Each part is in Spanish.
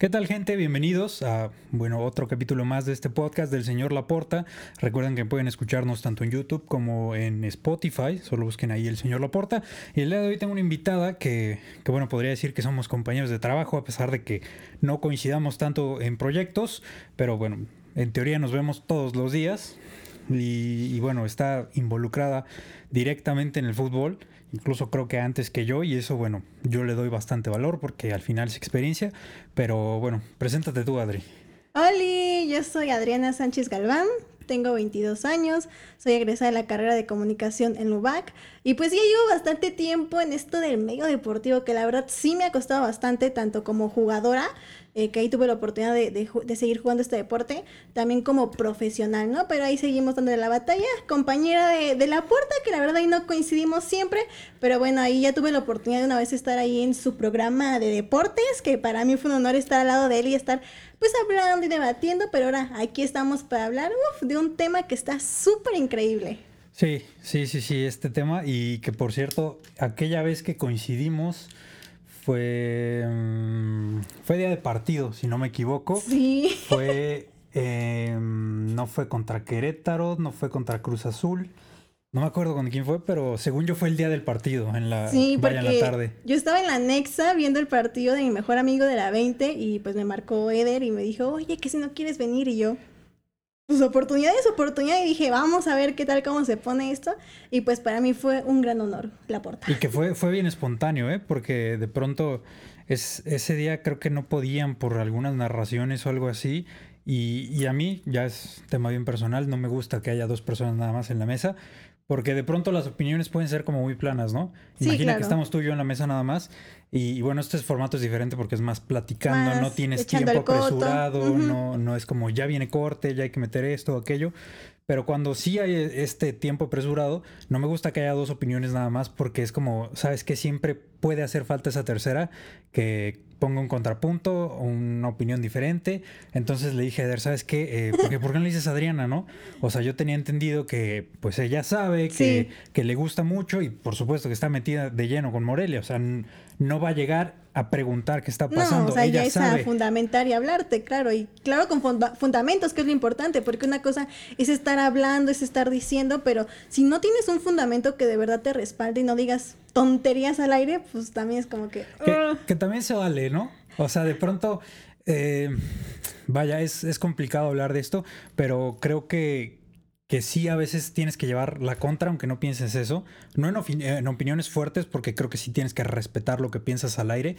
¿Qué tal gente? Bienvenidos a bueno, otro capítulo más de este podcast del señor Laporta. Recuerden que pueden escucharnos tanto en YouTube como en Spotify, solo busquen ahí el señor Laporta. Y el día de hoy tengo una invitada que, que bueno, podría decir que somos compañeros de trabajo a pesar de que no coincidamos tanto en proyectos, pero bueno, en teoría nos vemos todos los días y, y bueno, está involucrada directamente en el fútbol incluso creo que antes que yo y eso bueno, yo le doy bastante valor porque al final es experiencia, pero bueno, preséntate tú Adri. Hola, yo soy Adriana Sánchez Galván, tengo 22 años, soy egresada de la carrera de comunicación en LUBAC y pues ya llevo bastante tiempo en esto del medio deportivo que la verdad sí me ha costado bastante, tanto como jugadora, eh, que ahí tuve la oportunidad de, de, seguir jugando este deporte, también como profesional, ¿no? Pero ahí seguimos dándole la batalla, compañera de, de, la puerta, que la verdad ahí no coincidimos siempre, pero bueno, ahí ya tuve la oportunidad de una vez estar ahí en su programa de deportes, que para mí fue un honor estar al lado de él y estar pues hablando y debatiendo, pero ahora aquí estamos para hablar de un tema que está súper increíble. Sí, sí, sí, sí, este tema y que por cierto, aquella vez que coincidimos fue mm, fue día de partido, si no me equivoco. Sí. Fue eh, no fue contra Querétaro, no fue contra Cruz Azul. No me acuerdo con quién fue, pero según yo fue el día del partido, en la, sí, vaya en la tarde. Yo estaba en la Nexa viendo el partido de mi mejor amigo de la 20 y pues me marcó Eder y me dijo, oye, que si no quieres venir y yo, pues oportunidad es oportunidad y dije, vamos a ver qué tal, cómo se pone esto. Y pues para mí fue un gran honor la porta. Y que fue, fue bien espontáneo, ¿eh? Porque de pronto es, ese día creo que no podían por algunas narraciones o algo así. Y, y a mí, ya es tema bien personal, no me gusta que haya dos personas nada más en la mesa. Porque de pronto las opiniones pueden ser como muy planas, ¿no? Sí, Imagina claro. que estamos tú y yo en la mesa nada más. Y, y bueno, este formato es diferente porque es más platicando, Más no tienes tiempo apresurado, no, no es como ya viene corte, ya hay que meter esto o aquello. Pero cuando sí hay este tiempo apresurado, no me gusta que haya dos opiniones nada más porque es como, sabes que siempre puede hacer falta esa tercera que ponga un contrapunto, una opinión diferente. Entonces le dije a Eder, ¿sabes qué? Eh, porque, ¿Por qué no le dices a Adriana, no? O sea, yo tenía entendido que pues ella sabe que, Sí. que le gusta mucho y por supuesto que está metida de lleno con Morelia. O sea, no va a llegar a preguntar qué está pasando. No, o sea, ella ya es sabe. a fundamentar y hablarte, claro, y claro con funda- fundamentos, que es lo importante, porque una cosa es estar hablando, es estar diciendo, pero si no tienes un fundamento que de verdad te respalde y no digas tonterías al aire, pues también es como que... Que también se vale, ¿no? O sea, de pronto, eh, vaya, es, es complicado hablar de esto, pero creo que, que sí a veces tienes que llevar la contra, aunque no pienses eso. No en, opi- en opiniones fuertes, porque creo que sí tienes que respetar lo que piensas al aire,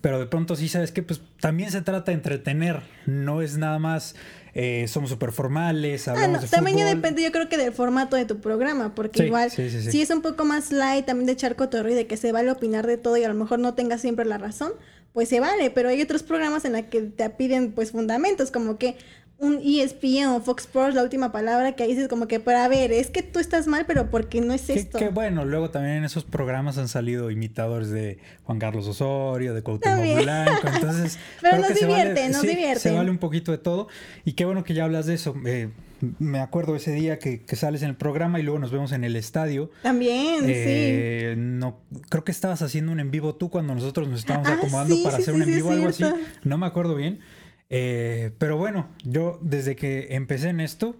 pero de pronto sí sabes que pues también se trata de entretener, no es nada más eh, somos súper formales, Ah, hablamos no, de también fútbol. depende yo creo que del formato de tu programa, porque Sí, igual sí, sí, sí. si es un poco más light también de echar cotorreo y de que se vale opinar de todo y a lo mejor no tengas siempre la razón, pues se vale, pero hay otros programas en los que te piden pues fundamentos, como que un ESPN o Fox Sports, la última palabra que dices como que, pero a ver, es que tú estás mal, pero porque no es Que, esto. que bueno, luego también en esos programas han salido imitadores de Juan Carlos Osorio, de Cuauhtémoc También. Blanco, entonces... Pero nos vale- divierte, nos sí, divierte. Se vale un poquito de todo y qué bueno que ya hablas de eso. Eh, me acuerdo ese día que, que sales en el programa y luego nos vemos en el estadio. También, Eh, no, creo que estabas haciendo un en vivo tú cuando nosotros nos estábamos Ah, acomodando sí, para sí, hacer sí, un en sí, vivo, algo así. No me acuerdo bien. Eh, pero bueno, yo desde que empecé en esto,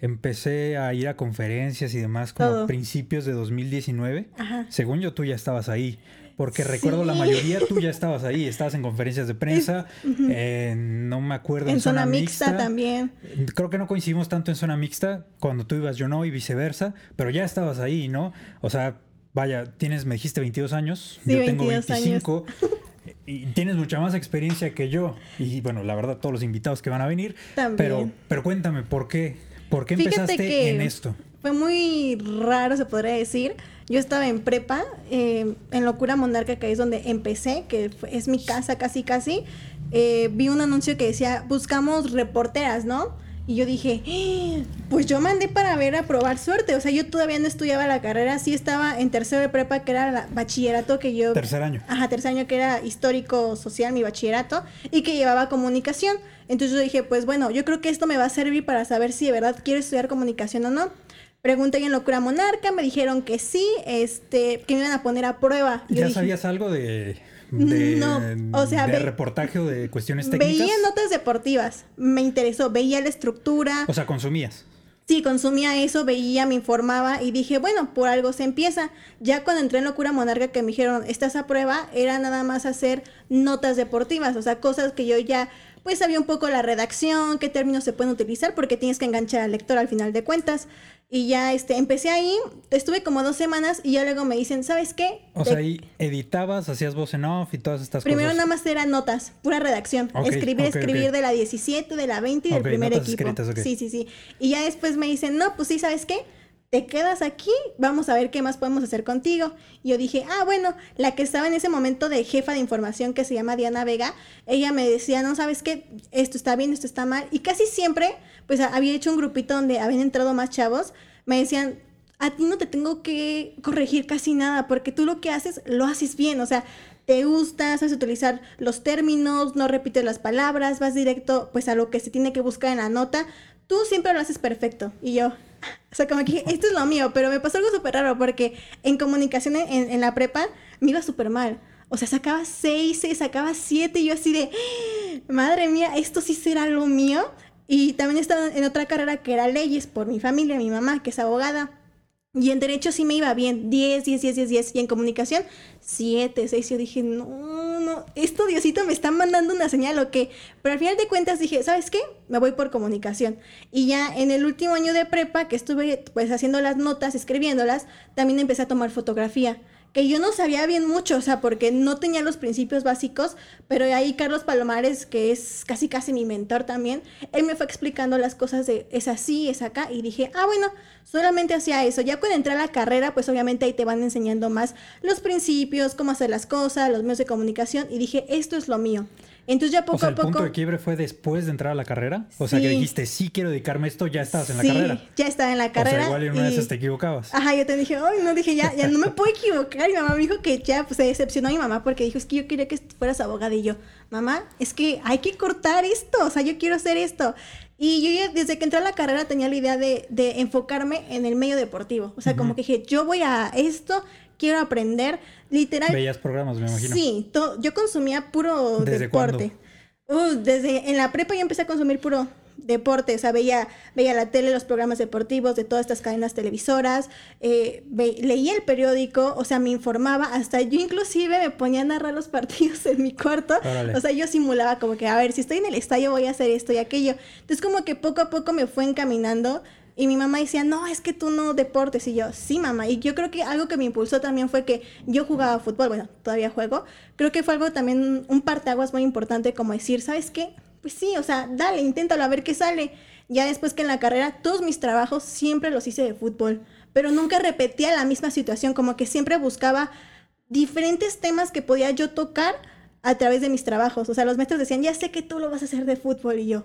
empecé a ir a conferencias y demás como Todo. a principios de 2019. sí. Ajá. Según yo, tú ya estabas ahí. Porque Sí. recuerdo la mayoría, tú ya estabas ahí. Estabas en conferencias de prensa. eh, no me acuerdo. En zona mixta también. Creo que no coincidimos tanto en zona mixta. Cuando tú ibas, yo no, y viceversa. Pero ya estabas ahí, ¿no? O sea, vaya, tienes, me dijiste 22 años. Sí, yo tengo 22 años. 25. Y tienes mucha más experiencia que yo. Y bueno, la verdad, todos los invitados que van a venir. También. Pero, pero cuéntame, ¿por qué? ¿Por qué Fíjate empezaste que- en esto? Fue muy raro, se podría decir. Yo estaba en prepa, eh, en Locura Monarca, que es donde empecé, que es mi casa casi casi. Eh, vi un anuncio que decía, buscamos reporteras, ¿no? Y yo dije, "Eh, pues yo mandé para ver a probar suerte. O sea, yo todavía no estudiaba la carrera, sí estaba en tercero de prepa, que era la bachillerato que yo... Tercer año. Ajá, tercer año que era histórico social, mi bachillerato, y que llevaba comunicación. Entonces yo dije, pues bueno, yo creo que esto me va a servir para saber si de verdad quiero estudiar comunicación o no. Pregunté en Locura Monarca, me dijeron que sí, este, que me iban a poner a prueba. Yo ¿Ya dije, sabías algo de, de, No, o sea, de ve- reportaje o de cuestiones técnicas. Veía notas deportivas, me interesó, veía la estructura, O sea, consumías. sí, consumía eso, veía, me informaba y dije, bueno, por algo se empieza. Ya cuando entré en Locura Monarca que me dijeron, estás a prueba, era nada más hacer notas deportivas, o sea, cosas que yo ya pues sabía un poco la redacción, qué términos se pueden utilizar, porque tienes que enganchar al lector al final de cuentas. Y ya este, empecé ahí, estuve como dos semanas y ya luego me dicen, ¿sabes qué? O Te- sea, ahí editabas, hacías voz en off y todas estas Primero cosas. nada más eran notas, pura redacción. Ok, escribir, ok, escribir ok. de la 17, de la 20 y del primer notas equipo. escritas. Sí, sí, sí. Y ya después me dicen, no, pues sí, ¿sabes qué? Te quedas aquí, vamos a ver qué más podemos hacer contigo. Y yo dije, ah, bueno, la que estaba en ese momento de jefa de información que se llama Diana Vega, ella me decía, no, ¿sabes qué? Esto está bien, esto está mal. Y casi siempre, pues había hecho un grupito donde habían entrado más chavos, me decían, a ti no te tengo que corregir casi nada, porque tú lo que haces, lo haces bien, o sea, te gusta, sabes utilizar los términos, no repites las palabras, vas directo pues a lo que se tiene que buscar en la nota, tú siempre lo haces perfecto. Y yo, o sea, como que dije, esto es lo mío, pero me pasó algo súper raro porque en comunicación en, la prepa me iba súper mal. O sea, sacaba seis, se sacaba siete y yo así de, madre mía, esto sí será lo mío. Y también estaba en otra carrera que era leyes por mi familia, mi mamá, que es abogada. Y en derecho sí me iba bien, 10, 10, 10, 10, 10. Y en comunicación, 7, 6. Yo dije, no, no, esto Diosito me está mandando una señal o qué. Pero al final de cuentas dije, ¿sabes qué? Me voy por comunicación. Y ya en el último año de prepa, que estuve pues haciendo las notas, escribiéndolas, también empecé a tomar fotografía. Que yo no sabía bien mucho, o sea, porque no tenía los principios básicos, pero ahí Carlos Palomares, que es casi casi mi mentor también, él me fue explicando las cosas de es así, es acá, y dije, ah, bueno, solamente hacía eso. Ya cuando entré a la carrera, pues obviamente ahí te van enseñando más los principios, cómo hacer las cosas, los medios de comunicación, y dije, esto es lo mío. Entonces ya poco o sea, a el poco... punto de quiebre fue después de entrar a la carrera. O sea, que Sí. dijiste, sí quiero dedicarme a esto, ya estabas en la sí, carrera. ya estaba en la carrera. O sea, igual en una y- esas te equivocabas. Ajá, yo te dije, ay, no, dije, ya, ya no me puedo equivocar. Y mi mamá me dijo que ya, pues se decepcionó mi mamá porque dijo, es que yo quería que fueras abogada. Y yo, mamá, es que hay que cortar esto, o sea, yo quiero hacer esto. Y yo ya, desde que entré a la carrera tenía la idea de, de enfocarme en el medio deportivo. O sea, como Ujú. que dije, yo voy a esto, quiero aprender, literal. Veías programas, me imagino. Sí, yo consumía puro ¿Desde deporte. Uh, desde en la prepa yo empecé a consumir puro deporte, o sea, veía, veía la tele, los programas deportivos de todas estas cadenas televisoras, eh, ve- leía el periódico, o sea, me informaba, hasta yo inclusive me ponía a narrar los partidos en mi cuarto, Órale. o sea, yo simulaba como que, a ver, si estoy en el estadio voy a hacer esto y aquello. Entonces como que poco a poco me fue encaminando y mi mamá decía, no, es que tú no deportes. Y yo, sí, mamá. Y yo creo que algo que me impulsó también fue que yo jugaba fútbol, bueno, todavía juego. Creo que fue algo también, un parteaguas muy importante como decir, ¿sabes qué? Pues sí, o sea, dale, inténtalo a ver qué sale. Ya después que en la carrera, todos mis trabajos siempre los hice de fútbol. Pero nunca repetía la misma situación, como que siempre buscaba diferentes temas que podía yo tocar a través de mis trabajos. O sea, los maestros decían, ya sé que tú lo vas a hacer de fútbol. Y yo,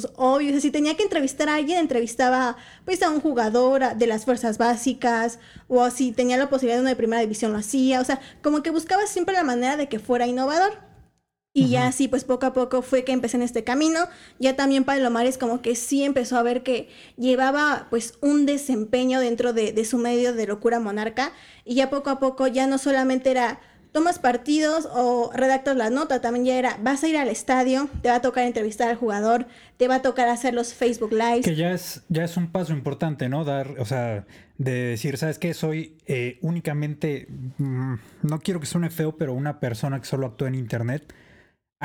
pues obvio, o sea, si tenía que entrevistar a alguien, entrevistaba pues a un jugador a- de las fuerzas básicas, o si tenía la posibilidad de una de primera división lo hacía, o sea, como que buscaba siempre la manera de que fuera innovador. Y ya así, pues poco a poco fue que empecé en este camino. Ya también Palomares como que sí empezó a ver que llevaba pues un desempeño dentro de, de su medio de locura monarca. Y ya poco a poco ya no solamente era tomas partidos o redactas la nota, también ya era vas a ir al estadio, te va a tocar entrevistar al jugador, te va a tocar hacer los Facebook Lives. Que ya es, ya es un paso importante, ¿no? Dar, o sea, de decir, ¿sabes qué? Soy eh, únicamente, mm, no quiero que suene feo, pero una persona que solo actúa en Internet.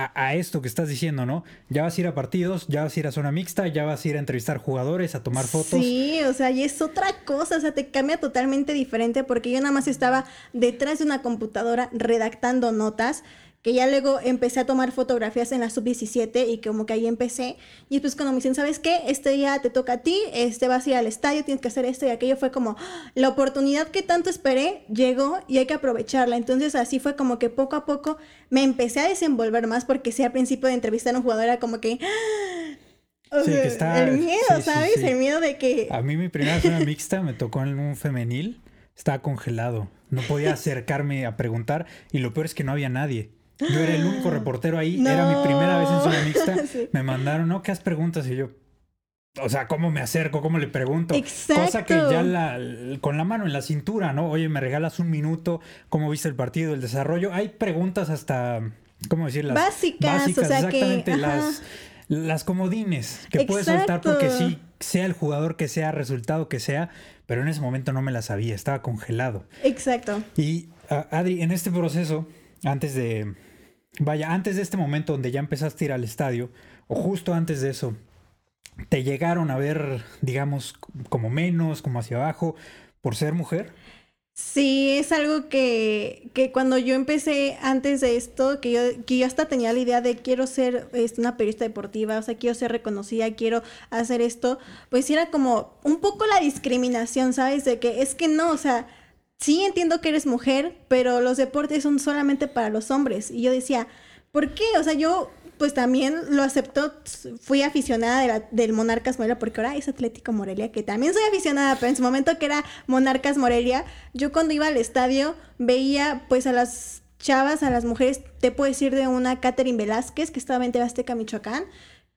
A, esto que estás diciendo, ¿no? Ya vas a ir a partidos, ya vas a ir a zona mixta, ya vas a ir a entrevistar jugadores, a tomar fotos. Sí, o sea, y es otra cosa, o sea, te cambia totalmente diferente porque yo nada más estaba detrás de una computadora redactando notas, que ya luego empecé a tomar fotografías en la sub-17 y como que ahí empecé. Y después cuando me dicen, ¿sabes qué? Este día te toca a ti, este vas a ir al estadio, tienes que hacer esto y aquello, fue como la oportunidad que tanto esperé llegó y hay que aprovecharla. Entonces así fue como que poco a poco me empecé a desenvolver más porque sí al principio de entrevistar a un jugador era como que... O Sí, que está- el miedo, sí, ¿sabes? sí. El miedo de que... A mí mi primera zona mixta me tocó en un femenil, estaba congelado, no podía acercarme a preguntar y lo peor es que no había nadie. Yo era el único reportero ahí, era mi primera vez en zona mixta, Sí. me mandaron, ¿no? ¿Qué has preguntas? Y yo, o sea, cómo me acerco, cómo le pregunto. Exacto. Cosa que ya la, con la mano en la cintura, ¿no? Oye, me regalas un minuto, ¿cómo viste el partido, el desarrollo? Hay preguntas hasta, ¿cómo decirlas? Básicas, o sea exactamente, que... las, las comodines que puedes soltar porque sí, sea el jugador que sea, resultado que sea, pero en ese momento no me la sabía, estaba congelado. Exacto. Y Adri, en este proceso, antes de, vaya, antes de este momento donde ya empezaste a ir al estadio, o justo antes de eso, ¿te llegaron a ver, digamos, como menos, como hacia abajo, por ser mujer? Sí, es algo que, que cuando yo empecé antes de esto, que yo, que yo hasta tenía la idea de quiero ser este, una periodista deportiva, o sea, quiero ser reconocida, quiero hacer esto, pues era como un poco la discriminación, ¿sabes? De que es que no, o sea, sí entiendo que eres mujer, pero los deportes son solamente para los hombres. Y yo decía, ¿por qué? O sea, yo pues también lo aceptó, fui aficionada del Monarcas Morelia, porque ahora es Atlético Morelia, que también soy aficionada, pero en su momento que era Monarcas Morelia, yo cuando iba al estadio veía pues a las chavas, a las mujeres, te puedo decir de una Catherine Velázquez, que estaba en TV Azteca, Michoacán,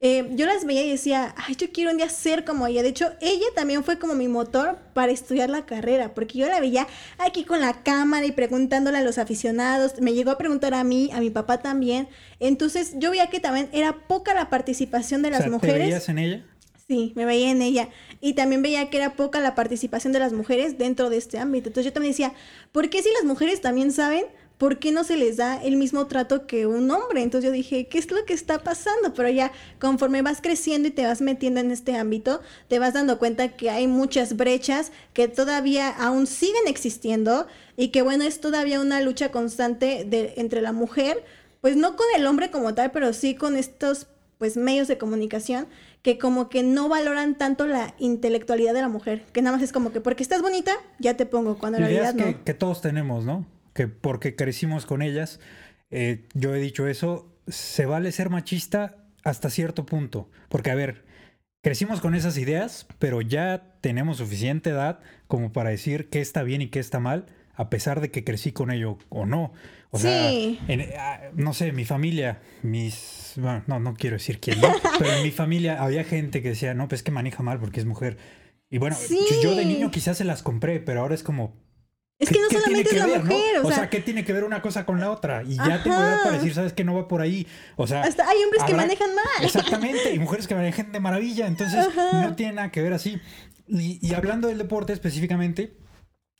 eh, yo las veía y decía, ay, yo quiero un día ser como ella. De hecho, ella también fue como mi motor para estudiar la carrera, porque yo la veía aquí con la cámara y preguntándole a los aficionados. Me llegó a preguntar a mí, a mi papá también. Entonces, yo veía que también era poca la participación de las o sea, ¿te mujeres. veías en ella? Sí, me veía en ella. Y también veía que era poca la participación de las mujeres dentro de este ámbito. Entonces yo también decía, ¿por qué si las mujeres también saben? ¿Por qué no se les da el mismo trato que un hombre? Entonces yo dije, ¿qué es lo que está pasando? Pero ya conforme vas creciendo y te vas metiendo en este ámbito, te vas dando cuenta que hay muchas brechas que todavía aún siguen existiendo y que bueno, es todavía una lucha constante de, entre la mujer, pues no con el hombre como tal, pero sí con estos pues medios de comunicación que como que no valoran tanto la intelectualidad de la mujer, que nada más es como que porque estás bonita, ya te pongo, cuando en realidad que, no. que todos tenemos, ¿no? Que porque crecimos con ellas, eh, yo he dicho eso, se vale ser machista hasta cierto punto. Porque, a ver, crecimos con esas ideas, pero ya tenemos suficiente edad como para decir qué está bien y qué está mal, a pesar de que crecí con ello o no. O sea, Sí. en- ah, no sé, mi familia, mis... Bueno, no, no quiero decir quién, ¿no? pero en mi familia había gente que decía, no, pues que maneja mal porque es mujer. Y bueno, Sí. yo de niño quizás se las compré, pero ahora es como, Es que no ¿Qué solamente es la que ver, mujer, o, o sea, sea, ¿qué tiene que ver una cosa con la otra? Y ya tengo Ajá. edad para decir, ¿sabes qué? No va por ahí. O sea, hasta hay hombres que manejan mal. Exactamente, y mujeres que manejan de maravilla, entonces Ajá. no tiene nada que ver así. Y, y hablando del deporte específicamente,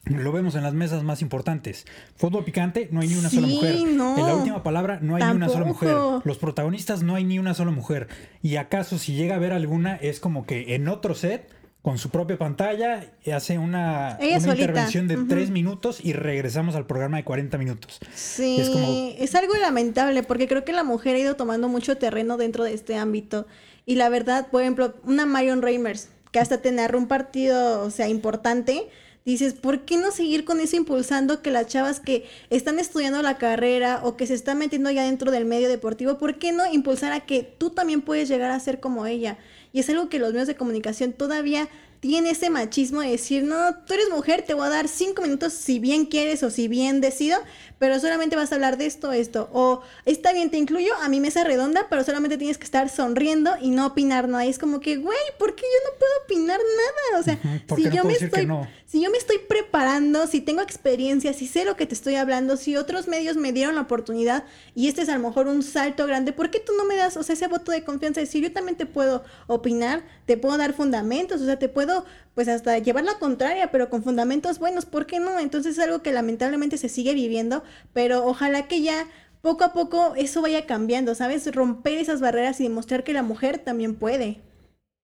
lo vemos en las mesas más importantes. Fútbol picante, no hay ni una sola mujer. no. En la última palabra, no hay ni una sola mujer. Los protagonistas, no hay ni una sola mujer. Y acaso, si llega a haber alguna, es como que en otro set, con su propia pantalla, hace una, intervención de tres minutos y regresamos al programa de 40 minutos. Sí, Es como- es algo lamentable porque creo que la mujer ha ido tomando mucho terreno dentro de este ámbito. Y la verdad, por ejemplo, una Marion Reimers, que hasta te narró un partido, o sea, importante, dices, ¿por qué no seguir con eso impulsando que las chavas que están estudiando la carrera o que se están metiendo ya dentro del medio deportivo, ¿por qué no impulsar a que tú también puedes llegar a ser como ella? Y es algo que los medios de comunicación todavía tiene ese machismo de decir, no, tú eres mujer, te voy a dar cinco minutos si bien quieres o si bien decido, pero solamente vas a hablar de esto, esto. O está bien, te incluyo a mi mesa redonda, pero solamente tienes que estar sonriendo y no opinar nada. Y es como que, güey, ¿por qué yo no puedo opinar nada? O sea, Ujú, ¿por si no yo me estoy, no? si yo me estoy preparando, si tengo experiencia, si sé lo que te estoy hablando, si otros medios me dieron la oportunidad y este es a lo mejor un salto grande, ¿por qué tú no me das, o sea, ese voto de confianza de decir, yo también te puedo opinar, te puedo dar fundamentos, o sea, te puedo, pues hasta llevar la contraria, pero con fundamentos buenos, ¿por qué no? Entonces es algo que lamentablemente se sigue viviendo, pero ojalá que ya poco a poco eso vaya cambiando, ¿sabes? Romper esas barreras y demostrar que la mujer también puede.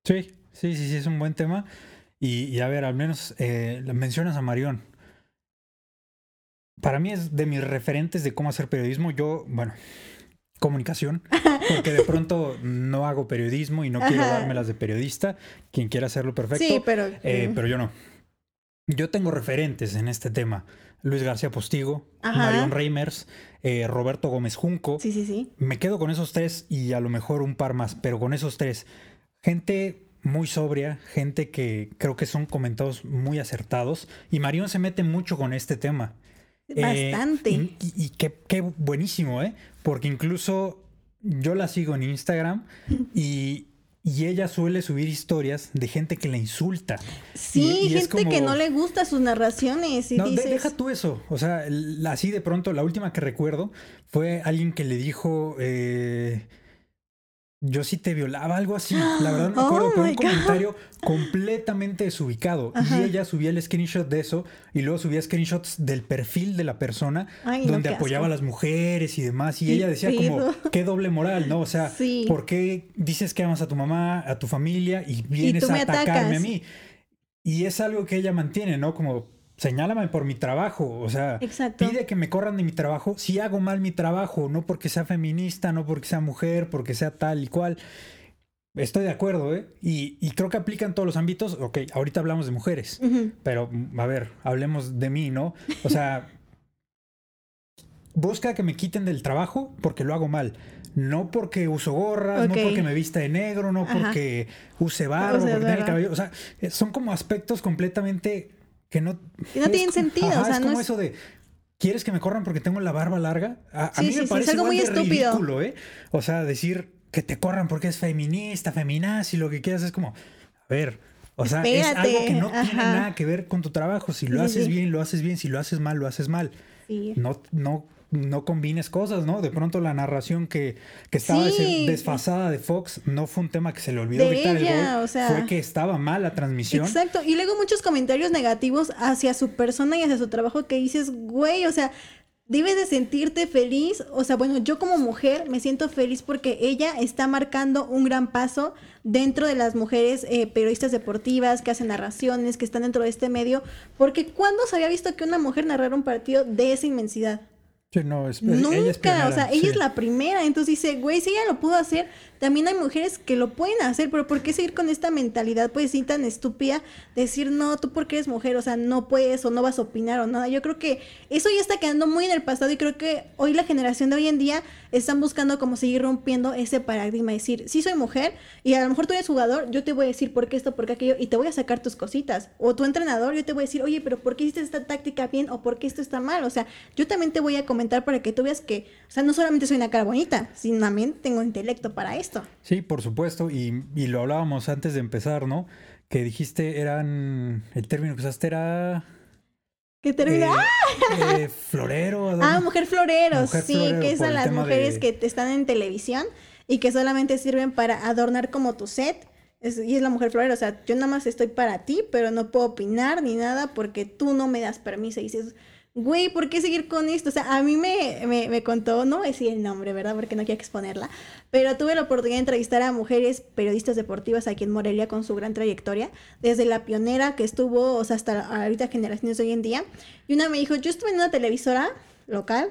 Sí, sí, sí, sí, es un buen tema. Y, y a ver, al menos eh, mencionas a Marión. Para mí es de mis referentes de cómo hacer periodismo. Yo, bueno, comunicación, porque de pronto no hago periodismo y no quiero Ajá. dármelas de periodista. Quien quiera hacerlo, perfecto. Sí, pero... Eh, mm, pero yo no. Yo tengo referentes en este tema. Luis García Postigo, Ajá. Marión Reimers, eh, Roberto Gómez Junco. Sí, sí, sí. Me quedo con esos tres y a lo mejor un par más, pero con esos tres. Gente muy sobria, gente que creo que son comentados muy acertados. Y Marión se mete mucho con este tema. Eh, Bastante. y y- y qué, qué buenísimo, ¿eh? Porque incluso yo la sigo en Instagram y, y ella suele subir historias de gente que la insulta. Sí, Y- gente que no le gusta sus narraciones y No, de- dices, deja tú eso. O sea, así de pronto, la última que recuerdo fue alguien que le dijo. eh, yo sí te violaba, algo así. La verdad no me Oh acuerdo, pero my un God. comentario completamente desubicado. Ajá. Y ella subía el screenshot de eso y luego subía screenshots del perfil de la persona Ay, donde apoyaba a las mujeres y demás. Y ella decía como, qué doble moral, ¿no? O sea, Sí. ¿por qué dices que amas a tu mamá, a tu familia y vienes a me atacarme a mí? Y es algo que ella mantiene, ¿no? Como, señálame por mi trabajo, o sea, Exacto. pide que me corran de mi trabajo si hago mal mi trabajo, no porque sea feminista, no porque sea mujer, porque sea tal y cual. Estoy de acuerdo, ¿eh? Y, y creo que aplica en todos los ámbitos. Ok, ahorita hablamos de mujeres, pero a ver, hablemos de mí, ¿no? O sea, busca que me quiten del trabajo porque lo hago mal. No porque uso gorras, no porque me vista de negro, no Ajá. porque use barba, Use porque tenga el cabello. O sea, eh, son como aspectos completamente que no. Que no es tienen sentido, ajá, o sea, es no como es- eso de. ¿Quieres que me corran porque tengo la barba larga? A, mí sí, me sí, parece algo igual muy de estúpido. ridículo, ¿eh? O sea, decir que te corran porque es feminista, feminazi, lo que quieras es como, a ver, o sea, es algo que no tiene nada que ver con tu trabajo. Si lo haces bien, lo haces bien. Si lo haces mal, lo haces mal. Sí. No, no, no combines cosas, ¿no? De pronto la narración que, que estaba Sí. desfasada de Fox no fue un tema que se le olvidó De gritar el ella, gol, o sea. fue que estaba mal la transmisión. Exacto. Y luego muchos comentarios negativos hacia su persona y hacia su trabajo que dices, güey, o sea, debes de sentirte feliz. O sea, bueno, yo como mujer me siento feliz porque ella está marcando un gran paso dentro de las mujeres eh, periodistas deportivas que hacen narraciones, que están dentro de este medio. Porque ¿cuándo se había visto que una mujer narrara un partido de esa inmensidad? Sí, no, es- Nunca, ella es o sea, ella sí. es la primera, entonces dice, güey, si ella lo pudo hacer, también hay mujeres que lo pueden hacer, pero ¿por qué seguir con esta mentalidad, pues, sí, tan estúpida, de decir, no, tú porque eres mujer, o sea, no puedes o no vas a opinar o nada? Yo creo que eso ya está quedando muy en el pasado y creo que hoy la generación de hoy en día están buscando como seguir rompiendo ese paradigma, decir, sí soy mujer y a lo mejor tú eres jugador, yo te voy a decir por qué esto, por qué aquello y te voy a sacar tus cositas, o tu entrenador, yo te voy a decir, oye, pero ¿por qué hiciste esta táctica bien o por qué esto está mal? O sea, yo también te voy a comentar para que tú veas que, o sea, no solamente soy una cara bonita, sino también tengo intelecto para esto. Sí, por supuesto, y, y lo hablábamos antes de empezar, ¿no? Que dijiste, eran, el término que usaste era... Que termina, eh, ¡ah! eh, florero. ¿no? Ah, mujer florero, Mujer sí, florero, que es por a el las mujeres de- que te están en televisión y que solamente sirven para adornar como tu set. Es- y es la mujer florero, o sea, yo nada más estoy para ti, pero no puedo opinar ni nada porque tú no me das permiso. Y dices, güey, ¿por qué seguir con esto? O sea, a mí me, me, me contó, no voy a decir el nombre, ¿verdad? Porque no quiero exponerla, pero tuve la oportunidad de entrevistar a mujeres periodistas deportivas aquí en Morelia con su gran trayectoria, desde la pionera que estuvo, o sea, hasta ahorita generaciones de hoy en día. Y una me dijo, yo estuve en una televisora local,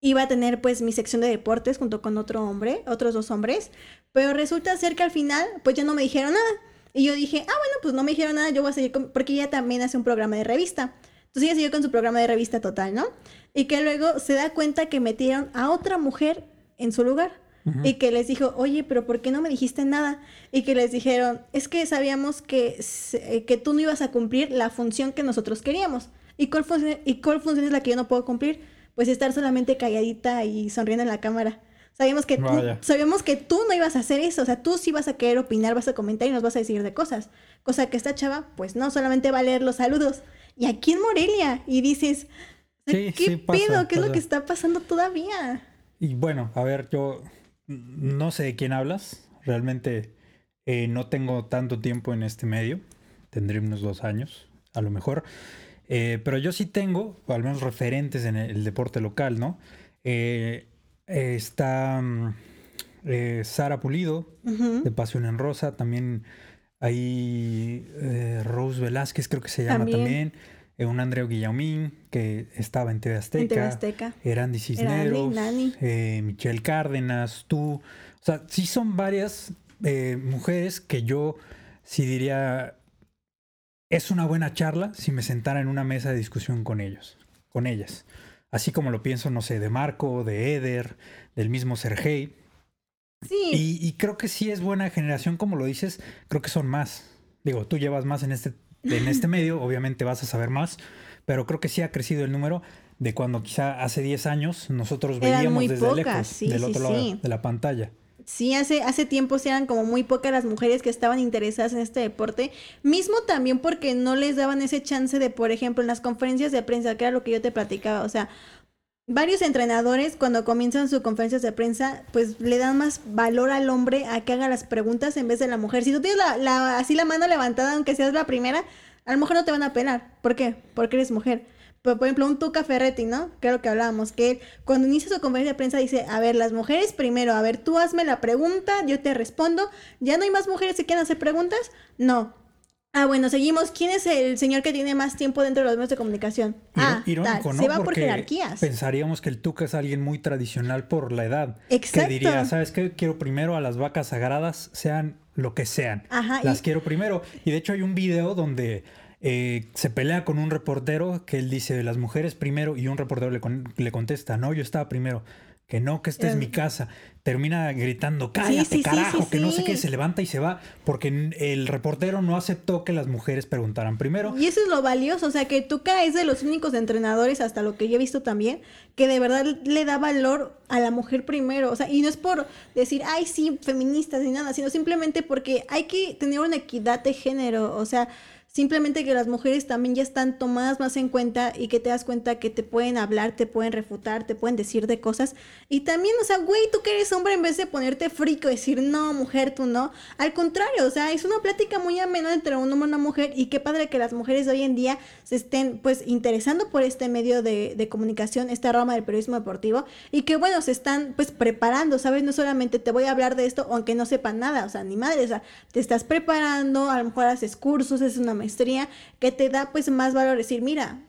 iba a tener pues mi sección de deportes junto con otro hombre, otros dos hombres, pero resulta ser que al final pues ya no me dijeron nada. Y yo dije, ah, bueno, pues no me dijeron nada, yo voy a seguir con... porque ella también hace un programa de revista. Entonces ella siguió con su programa de revista total, ¿no? Y que luego se da cuenta que metieron a otra mujer en su lugar. Y que les dijo, oye, pero ¿por qué no me dijiste nada? Y que les dijeron, es que sabíamos que, eh, que tú no ibas a cumplir la función que nosotros queríamos. ¿Y cuál, función, ¿Y cuál función es la que yo no puedo cumplir? Pues estar solamente calladita y sonriendo en la cámara. Sabíamos que, tú, sabíamos que tú no ibas a hacer eso. O sea, tú sí vas a querer opinar, vas a comentar y nos vas a decir de cosas. Cosa que esta chava, pues no, solamente va a leer los saludos. Y aquí en Morelia. Y dices, Sí, ¿qué sí pasa, pedo? ¿Qué es lo que está pasando todavía? Y bueno, a ver, yo no sé de quién hablas. Realmente eh, no tengo tanto tiempo en este medio. Tendré unos dos años, a lo mejor. Eh, pero yo sí tengo, al menos referentes en el, deporte local, ¿no? Eh, eh, está mm, eh, Sara Pulido, de Pasión en Rosa. También hay eh, Rose Velázquez, creo que se llama También. también. eh, un Andreu Guillaumín, que estaba en TV Azteca. En TV Azteca. Erandi Cisneros, Nani. eh, Michelle Cárdenas, tú. O sea, sí son varias eh, mujeres que yo sí diría, es una buena charla si me sentara en una mesa de discusión con ellos, con ellas. Así como lo pienso, no sé, de Marco, de Eder, del mismo Sergei. Sí. Y, y creo que sí es buena generación, como lo dices, creo que son más. Digo, tú llevas más en este, en este medio, obviamente vas a saber más, pero creo que sí ha crecido el número de cuando quizá hace 10 años nosotros Eran veíamos muy desde pocas, lejos, sí, del sí, otro lado de la pantalla. Sí, hace, hace tiempo eran como muy pocas las mujeres que estaban interesadas en este deporte, mismo también porque no les daban ese chance de, por ejemplo, en las conferencias de prensa, que era lo que yo te platicaba, o sea, varios entrenadores cuando comienzan sus conferencias de prensa, pues le dan más valor al hombre a que haga las preguntas en vez de la mujer. Si tú tienes la, la, así la mano levantada, aunque seas la primera, a lo mejor no te van a pelar. ¿Por qué? Porque eres mujer. Pero, por ejemplo, un Tuca Ferretti, ¿no? Creo que hablábamos, que él cuando inicia su conferencia de prensa dice, a ver, las mujeres primero, a ver, tú hazme la pregunta, yo te respondo, ¿ya no hay más mujeres que quieran hacer preguntas? No. Ah, bueno, seguimos. ¿Quién es el señor que tiene más tiempo dentro de los medios de comunicación? Ah, irónico, tal. ¿no? Se va por jerarquías. Pensaríamos que el Tuca es alguien muy tradicional por la edad. Exacto. Que diría, ¿sabes qué? Quiero primero a las vacas sagradas, sean lo que sean. Ajá, Las y- quiero primero. Y de hecho hay un video donde eh, se pelea con un reportero que él dice, las mujeres primero, y un reportero le, con- le contesta, no, yo estaba primero. Que no, que esta es Em. mi casa. Termina gritando, cállate, sí, sí, carajo, sí, que no sé qué, se levanta y se va, porque el reportero no aceptó que las mujeres preguntaran primero. Y eso es lo valioso, o sea, que Tuca es de los únicos entrenadores, hasta lo que yo he visto también, que de verdad le da valor a la mujer primero, o sea, y no es por decir, ay, sí, feministas ni nada, sino simplemente porque hay que tener una equidad de género, o sea, simplemente que las mujeres también ya están tomadas más en cuenta y que te das cuenta que te pueden hablar, te pueden refutar, te pueden decir de cosas. Y también, o sea, güey, tú que eres hombre, en vez de ponerte frico y decir, no, mujer, tú no. Al contrario, o sea, es una plática muy amena entre un hombre y una mujer. Y qué padre que las mujeres de hoy en día se estén, pues, interesando por este medio de, comunicación, esta rama del periodismo deportivo. Y que, bueno, se están, pues, preparando, ¿sabes? No solamente te voy a hablar de esto, aunque no sepan nada, o sea, ni madre, o sea, te estás preparando, a lo mejor haces cursos, es una maestría que te da, pues, más valor. Decir, mira,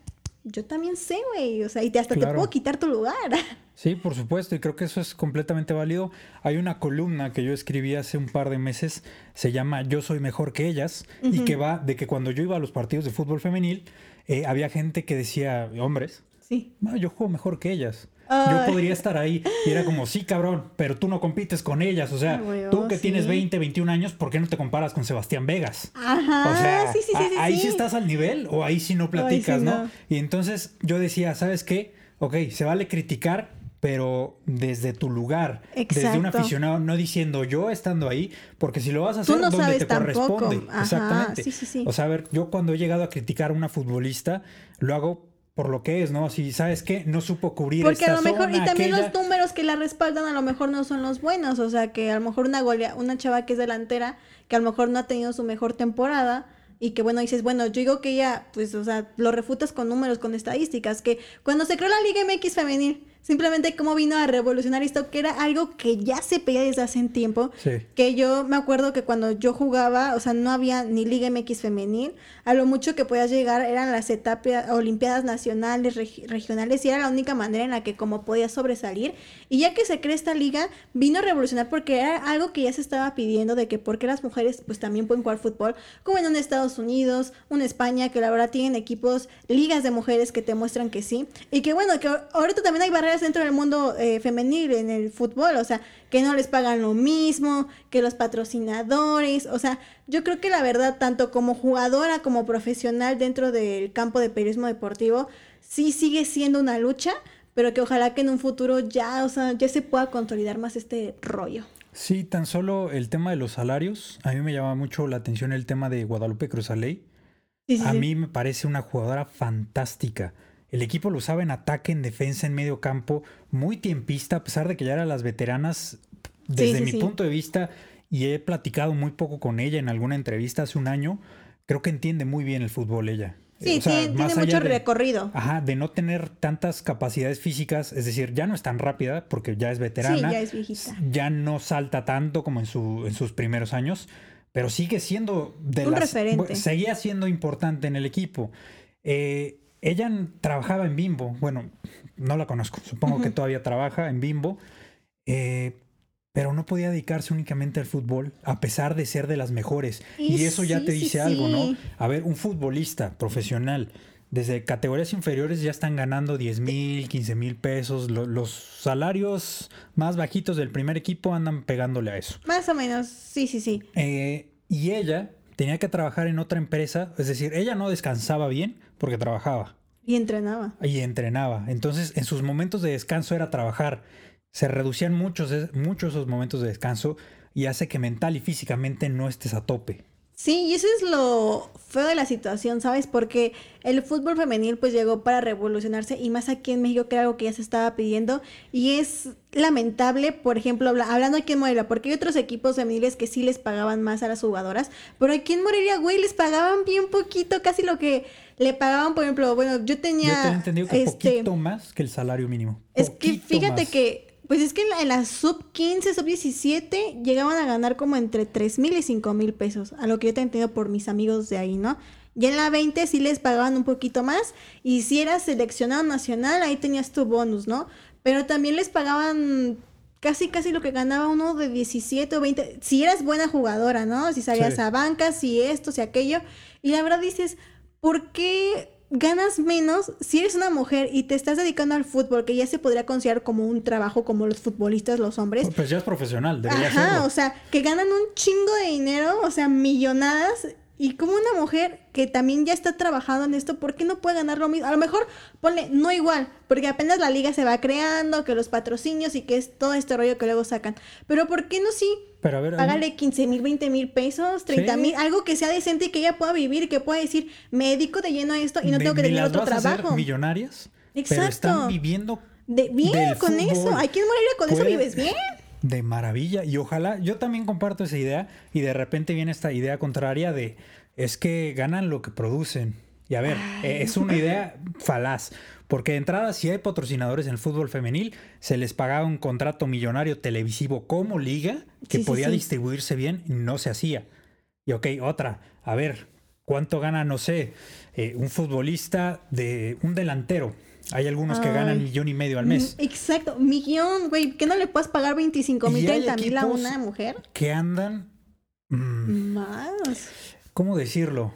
yo también sé, güey, o sea, y te, hasta te puedo quitar tu lugar. Sí, por supuesto, y creo que eso es completamente válido. Hay una columna que yo escribí hace un par de meses, se llama Yo soy mejor que ellas, y que va de que cuando yo iba a los partidos de fútbol femenil, eh, había gente que decía, hombres, Sí. "No, yo juego mejor que ellas. Ay. Yo podría estar ahí. Y era como, sí, cabrón, pero tú no compites con ellas. O sea, güey, tú oh, que tienes sí. 20, 21 años, ¿por qué no te comparas con Sebastián Vegas? Ajá, O sea, sí, sí, ahí sí estás al nivel o ahí sí no platicas, ¿no? no. Y entonces yo decía, ¿sabes qué? Ok, se vale criticar, pero desde tu lugar, desde un Exacto. aficionado, no diciendo yo estando ahí, porque si lo vas a Tú hacer no donde sabes te tampoco. corresponde. Ajá, Exactamente. sí, sí, sí. O sea, a ver, yo cuando he llegado a criticar a una futbolista, lo hago por lo que es, ¿no? Si sabes qué, no supo cubrir Porque esta a lo mejor, y también aquella. los números que la respaldan a lo mejor no son los buenos, o sea que a lo mejor una golea, una chava que es delantera, que a lo mejor no ha tenido su mejor temporada, y que bueno, dices, bueno, yo digo que ella, pues, o sea, lo refutas con números, con estadísticas, que cuando se creó la Liga MX femenil, simplemente como vino a revolucionar esto, que era algo que ya se pedía desde hace un tiempo, Sí. que yo me acuerdo que cuando yo jugaba, o sea, no había ni Liga MX femenil, a lo mucho que podías llegar eran las etapas, olimpiadas nacionales, regi- regionales, y era la única manera en la que como podías sobresalir. Y ya que se crea esta liga, vino a revolucionar porque era algo que ya se estaba pidiendo de que porque las mujeres pues también pueden jugar fútbol, como en un Estados Unidos, una España, que la verdad tienen equipos, ligas de mujeres que te muestran que sí, y que bueno, que ahorita también hay barreras dentro del mundo eh, femenil en el fútbol, o sea, que no les pagan lo mismo, que los patrocinadores, o sea, yo creo que la verdad, tanto como jugadora como profesional dentro del campo de periodismo deportivo, sí sigue siendo una lucha, pero que ojalá que en un futuro ya, o sea, ya se pueda consolidar más este rollo. Sí, tan solo el tema de los salarios. A mí me llama mucho la atención el tema de Guadalupe Cruzaley. Sí, sí, A sí. mí me parece una jugadora fantástica. El equipo lo usaba en ataque, en defensa, en medio campo, muy tiempista, a pesar de que ya eran las veteranas. Desde sí, mi sí. punto de vista, y he platicado muy poco con ella en alguna entrevista hace un año, creo que entiende muy bien el fútbol ella. Sí, O sea, tiene, mucho de- recorrido. Ajá, de no tener tantas capacidades físicas, es decir, ya no es tan rápida porque ya es veterana. Sí, ya es viejita. Ya no salta tanto como en, su, en sus primeros años, pero sigue siendo de Un las. referente. Seguía siendo importante en el equipo. Eh, ella trabajaba en Bimbo. Bueno, no la conozco. Supongo que todavía trabaja en Bimbo. eh, pero no podía dedicarse únicamente al fútbol, a pesar de ser de las mejores. Y, Y eso ya te sí, dice algo, ¿no? A ver, un futbolista profesional, desde categorías inferiores ya están ganando 10 mil, 15 mil pesos. Lo- los salarios más bajitos del primer equipo andan pegándole a eso. Más o menos, sí, sí, sí. Eh, y ella tenía que trabajar en otra empresa, es decir, ella no descansaba bien porque trabajaba Y entrenaba. y entrenaba. Entonces, en sus momentos de descanso era trabajar. se reducían muchos, muchos esos momentos de descanso y hace que mental y físicamente no estés a tope. Sí, y eso es lo feo de la situación, ¿sabes? Porque el fútbol femenil pues llegó para revolucionarse y más aquí en México que era algo que ya se estaba pidiendo y es lamentable, por ejemplo, hablando aquí en Morelia, porque hay otros equipos femeniles que sí les pagaban más a las jugadoras, pero aquí en Morelia, güey, les pagaban bien poquito, casi lo que le pagaban, por ejemplo, bueno, yo tenía... Yo entendido que este, poquito más que el salario mínimo. Es que fíjate que pues es que en la, sub 15, sub 17 llegaban a ganar como entre 3 mil y 5 mil pesos, a lo que yo te he entendido por mis amigos de ahí, ¿no? Y en la 20 sí les pagaban un poquito más y si eras seleccionado nacional ahí tenías tu bonus, ¿no? Pero también les pagaban casi casi lo que ganaba uno de 17 o 20, si eras buena jugadora, ¿no? Si salías a bancas, si esto, si aquello. Y la verdad dices, ¿por qué ganas menos si eres una mujer y te estás dedicando al fútbol, que ya se podría considerar como un trabajo como los futbolistas, los hombres. Pues ya es profesional, debería Ajá, o sea, que ganan un chingo de dinero, o sea, millonadas y como una mujer que también ya está trabajando en esto, ¿por qué no puede ganar lo mismo? A lo mejor, ponle, no igual, porque apenas la liga se va creando, que los patrocinios y que es todo este rollo que luego sacan. Pero ¿por qué no sí? Pero a ver, Págale 15 mil, 20 mil pesos, 30 mil, algo que sea decente y que ella pueda vivir que pueda decir, me dedico de lleno a esto y no tengo que tener otro trabajo. millonarias, Exacto. pero están viviendo de, bien con eso. Hay quien morir con eso vives bien de maravilla y ojalá yo también comparto esa idea y de repente viene esta idea contraria de es que ganan lo que producen. Y a ver, e, es una idea falaz, porque de entrada si hay patrocinadores en el fútbol femenil, se les pagaba un contrato millonario televisivo como liga que podía distribuirse bien y no se hacía. Y ok, otra, a ver, ¿cuánto gana, no sé, eh, un futbolista de un delantero? Hay algunos que ganan millón y medio al mes. Mm, exacto, millón, güey. ¿Qué no le puedes pagar 25 mil, 30 mil a una mujer? Que andan. Mm, Más. ¿Cómo decirlo?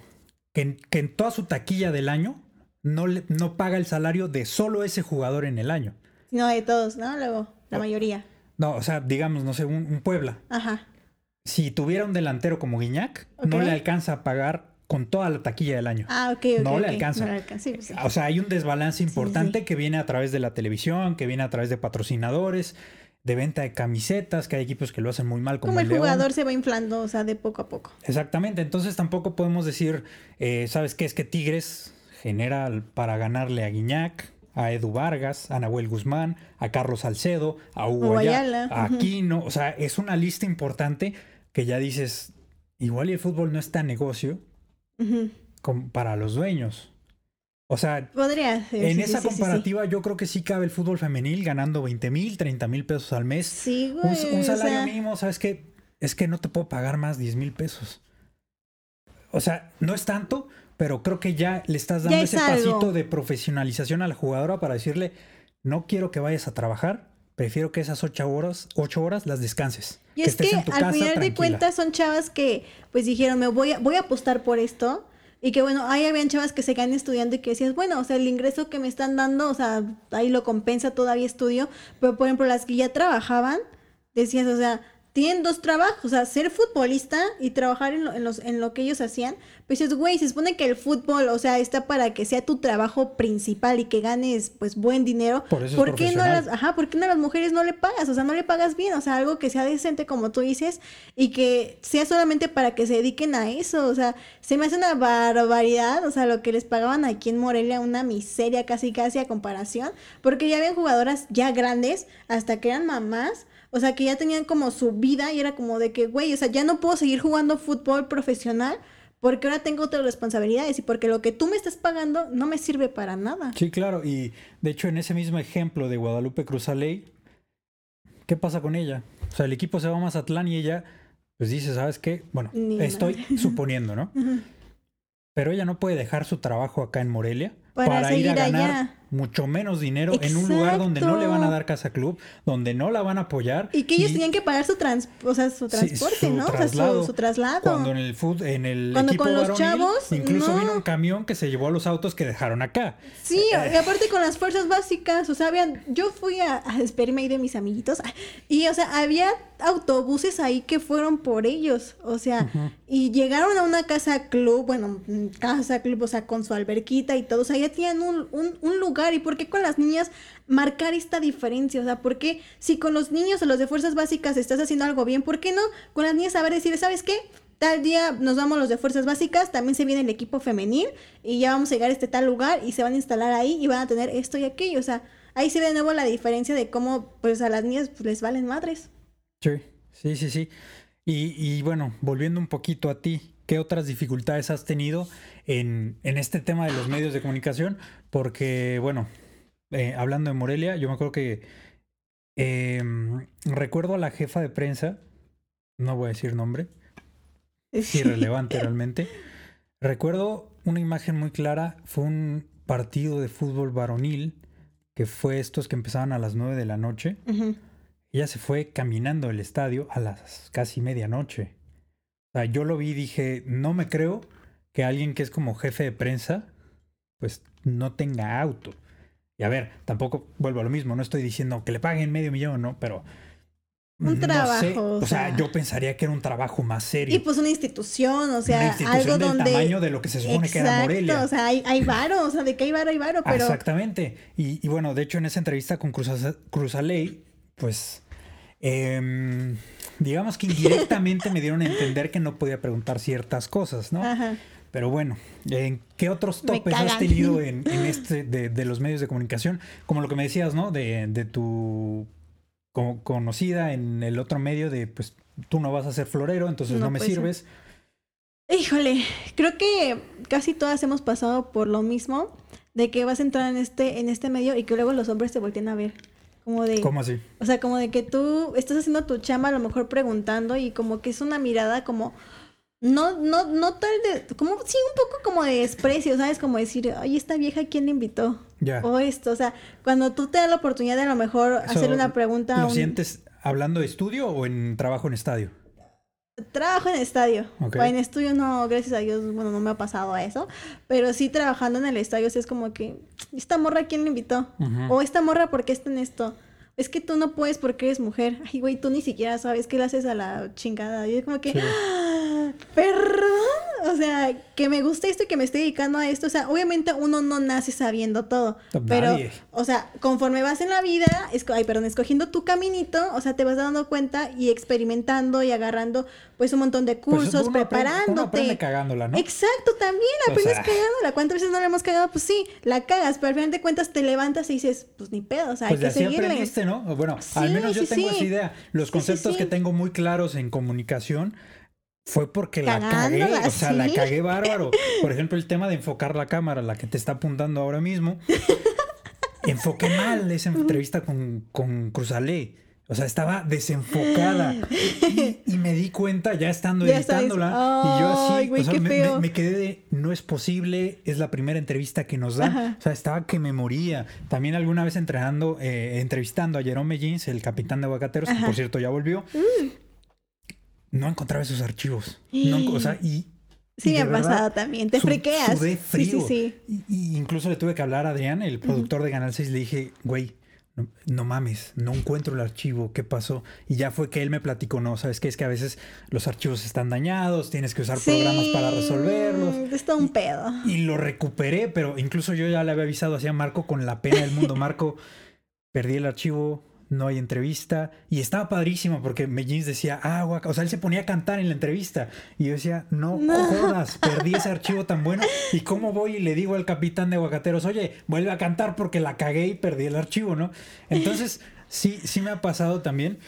Que en, toda su taquilla del año no, le, no paga el salario de solo ese jugador en el año. No, de todos, ¿no? Luego, la mayoría. No, o sea, digamos, no sé, un, Puebla. Ajá. Si tuviera un delantero como Guiñac, no le alcanza a pagar con toda la taquilla del año. Ah, ok, No le alcanza. Pues o sea, hay un desbalance importante que viene a través de la televisión, que viene a través de patrocinadores, de venta de camisetas, que hay equipos que lo hacen muy mal. Como, como el, jugador se va inflando, o sea, de poco a poco. Exactamente. Entonces tampoco podemos decir, eh, ¿sabes qué? Es que Tigres genera para ganarle a Guiñac, a Edu Vargas, a Nahuel Guzmán, a Carlos Salcedo, a Hugo Ayala, a Aquino. O sea, es una lista importante que ya dices, igual y el fútbol no para los dueños. O sea, Podría en esa comparativa yo creo que sí cabe el fútbol femenil ganando 20 mil, 30 mil pesos al mes. Sí, güey. Un, salario mínimo, ¿sabes qué? Es que no te puedo pagar más 10 mil pesos. O sea, no es tanto, pero creo que ya le estás dando ese pasito de profesionalización a la jugadora para decirle, no quiero que vayas a trabajar, prefiero que esas ocho horas, ocho horas las descanses. Y es que al final de cuentas son chavas que pues dijeron, me voy a, voy a apostar por esto. Y que bueno, ahí habían chavas que se quedan estudiando y que decías, bueno, o sea, el ingreso que me están dando, o sea, ahí lo compensa todavía estudio. Pero por ejemplo, las que ya trabajaban, decías, o sea, tienen dos trabajos, o sea, ser futbolista y trabajar en lo, en los, en lo que ellos hacían. Pues es, güey, se supone que el fútbol, o sea, está para que sea tu trabajo principal y que ganes, pues, buen dinero. Por, qué no las, ajá, ¿por qué no a las mujeres no le pagas? O sea, no le pagas bien, o sea, algo que sea decente, como tú dices, y que sea solamente para que se dediquen a eso. O sea, se me hace una barbaridad, o sea, lo que les pagaban aquí en Morelia, una miseria casi, casi a comparación, porque ya habían jugadoras ya grandes, hasta que eran mamás o sea, que ya tenían como su vida y era como de que, güey, o sea, ya no puedo seguir jugando fútbol profesional porque ahora tengo otras responsabilidades y porque lo que tú me estás pagando no me sirve para nada. Sí, claro. Y de hecho, en ese mismo ejemplo de Guadalupe Cruzaley, ¿qué pasa con ella? O sea, el equipo se va a Mazatlán y ella, pues dice, ¿sabes qué? Bueno, estoy suponiendo, ¿no? Pero ella no puede dejar su trabajo acá en Morelia para, ir a ganar mucho menos dinero en un lugar donde no le van a dar casa club, donde no la van a apoyar. Y que ellos tenían que pagar su, trans, o sea, su transporte, ¿no? Traslado, o sea, su, traslado. Cuando en el food, en el Cuando con los chavos, incluso vino un camión que se llevó a los autos que dejaron acá. Sí, y aparte con las fuerzas básicas, o sea, habían, yo fui a, a despedirme ahí de mis amiguitos y, o sea, había autobuses ahí que fueron por ellos, o sea, y llegaron a una casa club, bueno, casa club, o sea, con su alberquita y todo, o sea, ya tenían un, un, un lugar y por qué con las niñas marcar esta diferencia, o sea, por qué si con los niños o los de fuerzas básicas estás haciendo algo bien, ¿por qué no con las niñas saber decir, ¿sabes qué? Tal día nos vamos los de fuerzas básicas, también se viene el equipo femenil y ya vamos a llegar a este tal lugar y se van a instalar ahí y van a tener esto y aquello, o sea, ahí se ve de nuevo la diferencia de cómo pues a las niñas pues, les valen madres. Sí, sí, sí, sí. Y, y bueno, volviendo un poquito a ti, ¿qué otras dificultades has tenido en, en este tema de los medios de comunicación? Porque, bueno, eh, hablando de Morelia, yo me acuerdo que em, recuerdo a la jefa de prensa, no voy a decir nombre, es irrelevante realmente. Recuerdo una imagen muy clara, fue un partido de fútbol varonil, que fue estos que empezaban a las 9 de la noche. Ujú. Ella se fue caminando el estadio a las casi medianoche. O sea, yo lo vi y dije, no me creo que alguien que es como jefe de prensa, pues no tenga auto. Y a ver, tampoco vuelvo a lo mismo, no estoy diciendo que le paguen medio millón, ¿no? Pero... Un no trabajo, sé, o o sea, sea. yo pensaría que era un trabajo más serio. Y pues una institución, o sea, Una institución algo del donde... tamaño de lo que se supone que era Morelia. o sea, hay, hay varo, o sea, de que hay varo, hay varo, pero... Exactamente. Y, y bueno, de hecho, en esa entrevista con Cruz, Cruzaley, pues em, digamos que indirectamente me dieron a entender que no podía preguntar ciertas cosas, ¿no? Ajá. Pero bueno, ¿en qué otros topes has tenido en, en este de, de los medios de comunicación? Como lo que me decías, ¿no? De, de tu co- conocida en el otro medio de, pues, tú no vas a ser florero, entonces no, No, me pues, sirves. Híjole, creo que casi todas hemos pasado por lo mismo, de que vas a entrar en este, en este medio y que luego los hombres te volteen a ver. Como de, ¿Cómo así? o sea, como de que tú estás haciendo tu chamba a lo mejor preguntando y como que es una mirada como, no, no, no tal de, como, sí, un poco como de desprecio, ¿sabes? Como decir, ay, esta vieja, ¿quién le invitó? Ya. O esto, o sea, cuando tú te das la oportunidad de a lo mejor Eso, hacerle una pregunta ¿Lo un sientes hablando de estudio o en trabajo en estadio? trabajo en estadio. Ok. O en estudio no, gracias a Dios, bueno, no me ha pasado a eso. Pero sí trabajando en el estadio, sí es como que, ¿esta morra quién le invitó? O esta morra, ¿por qué está en esto? Es que tú no puedes porque eres mujer. Ay, güey, tú ni siquiera sabes qué le haces a la chingada. Y es como que, Sí. ¡Ah! Perdón. O sea, que me gusta esto y que me estoy dedicando a esto. O sea, obviamente uno no nace sabiendo todo. Pero, Nadie. o sea, conforme vas en la vida, esco- ay, perdón, escogiendo tu caminito, o sea, te vas dando cuenta y experimentando y agarrando, pues, un montón de Pues, cursos, uno aprende- Uno preparándote. aprende cagándola, ¿no? Exacto, también O aprendes sea. cagándola. ¿Cuántas veces no la hemos cagado? Pues sí, la cagas, pero al final de cuentas te levantas y dices, pues ni pedo, o sea, Pues hay que así seguirle. aprendiste, ¿no? O Bueno, al menos yo sí, tengo sí. esa idea. Los conceptos que tengo muy claros en comunicación fue porque la cagué. O sea, la cagué bárbaro. Por ejemplo, el tema de enfocar la cámara, la que te está apuntando ahora mismo. Enfoqué mal esa entrevista con, con Cruzalé. O sea, estaba desenfocada. Y, y me di cuenta ya estando Ya editándola. y yo así, o sea, me, feo. me- me quedé de, no es posible, es la primera entrevista que nos dan. Ajá. O sea, estaba que me moría. También alguna vez entrenando, eh, entrevistando a Jerome Jeans, el capitán de Aguacateros, que. Mm. por cierto ya volvió. No encontraba esos archivos. No, o sea, y. Sí, y me ha pasado también. Te su- friqueas. sudé Sí, frío. sí, sí. Y, y incluso le tuve que hablar a Adrián, el productor de Canal 6, le dije, güey, no, no mames, no encuentro el archivo, ¿qué pasó? Y ya fue que él me platicó, no, ¿sabes qué? Es que a veces los archivos están dañados, tienes que usar programas para resolverlos. Es todo un pedo. Y lo recuperé, pero incluso yo ya le había avisado así a Marco con la pena del mundo. Marco, perdí el archivo, no hay entrevista. Y estaba padrísimo porque Mellins decía, ah, guaca. O sea, él se ponía a cantar en la entrevista. Y yo decía, no, No. jodas, perdí ese archivo tan bueno. ¿Y cómo voy y le digo al capitán de Aguacateros, oye, vuelve a cantar porque la cagué y perdí el archivo, ¿no? Entonces, sí, sí me ha pasado también.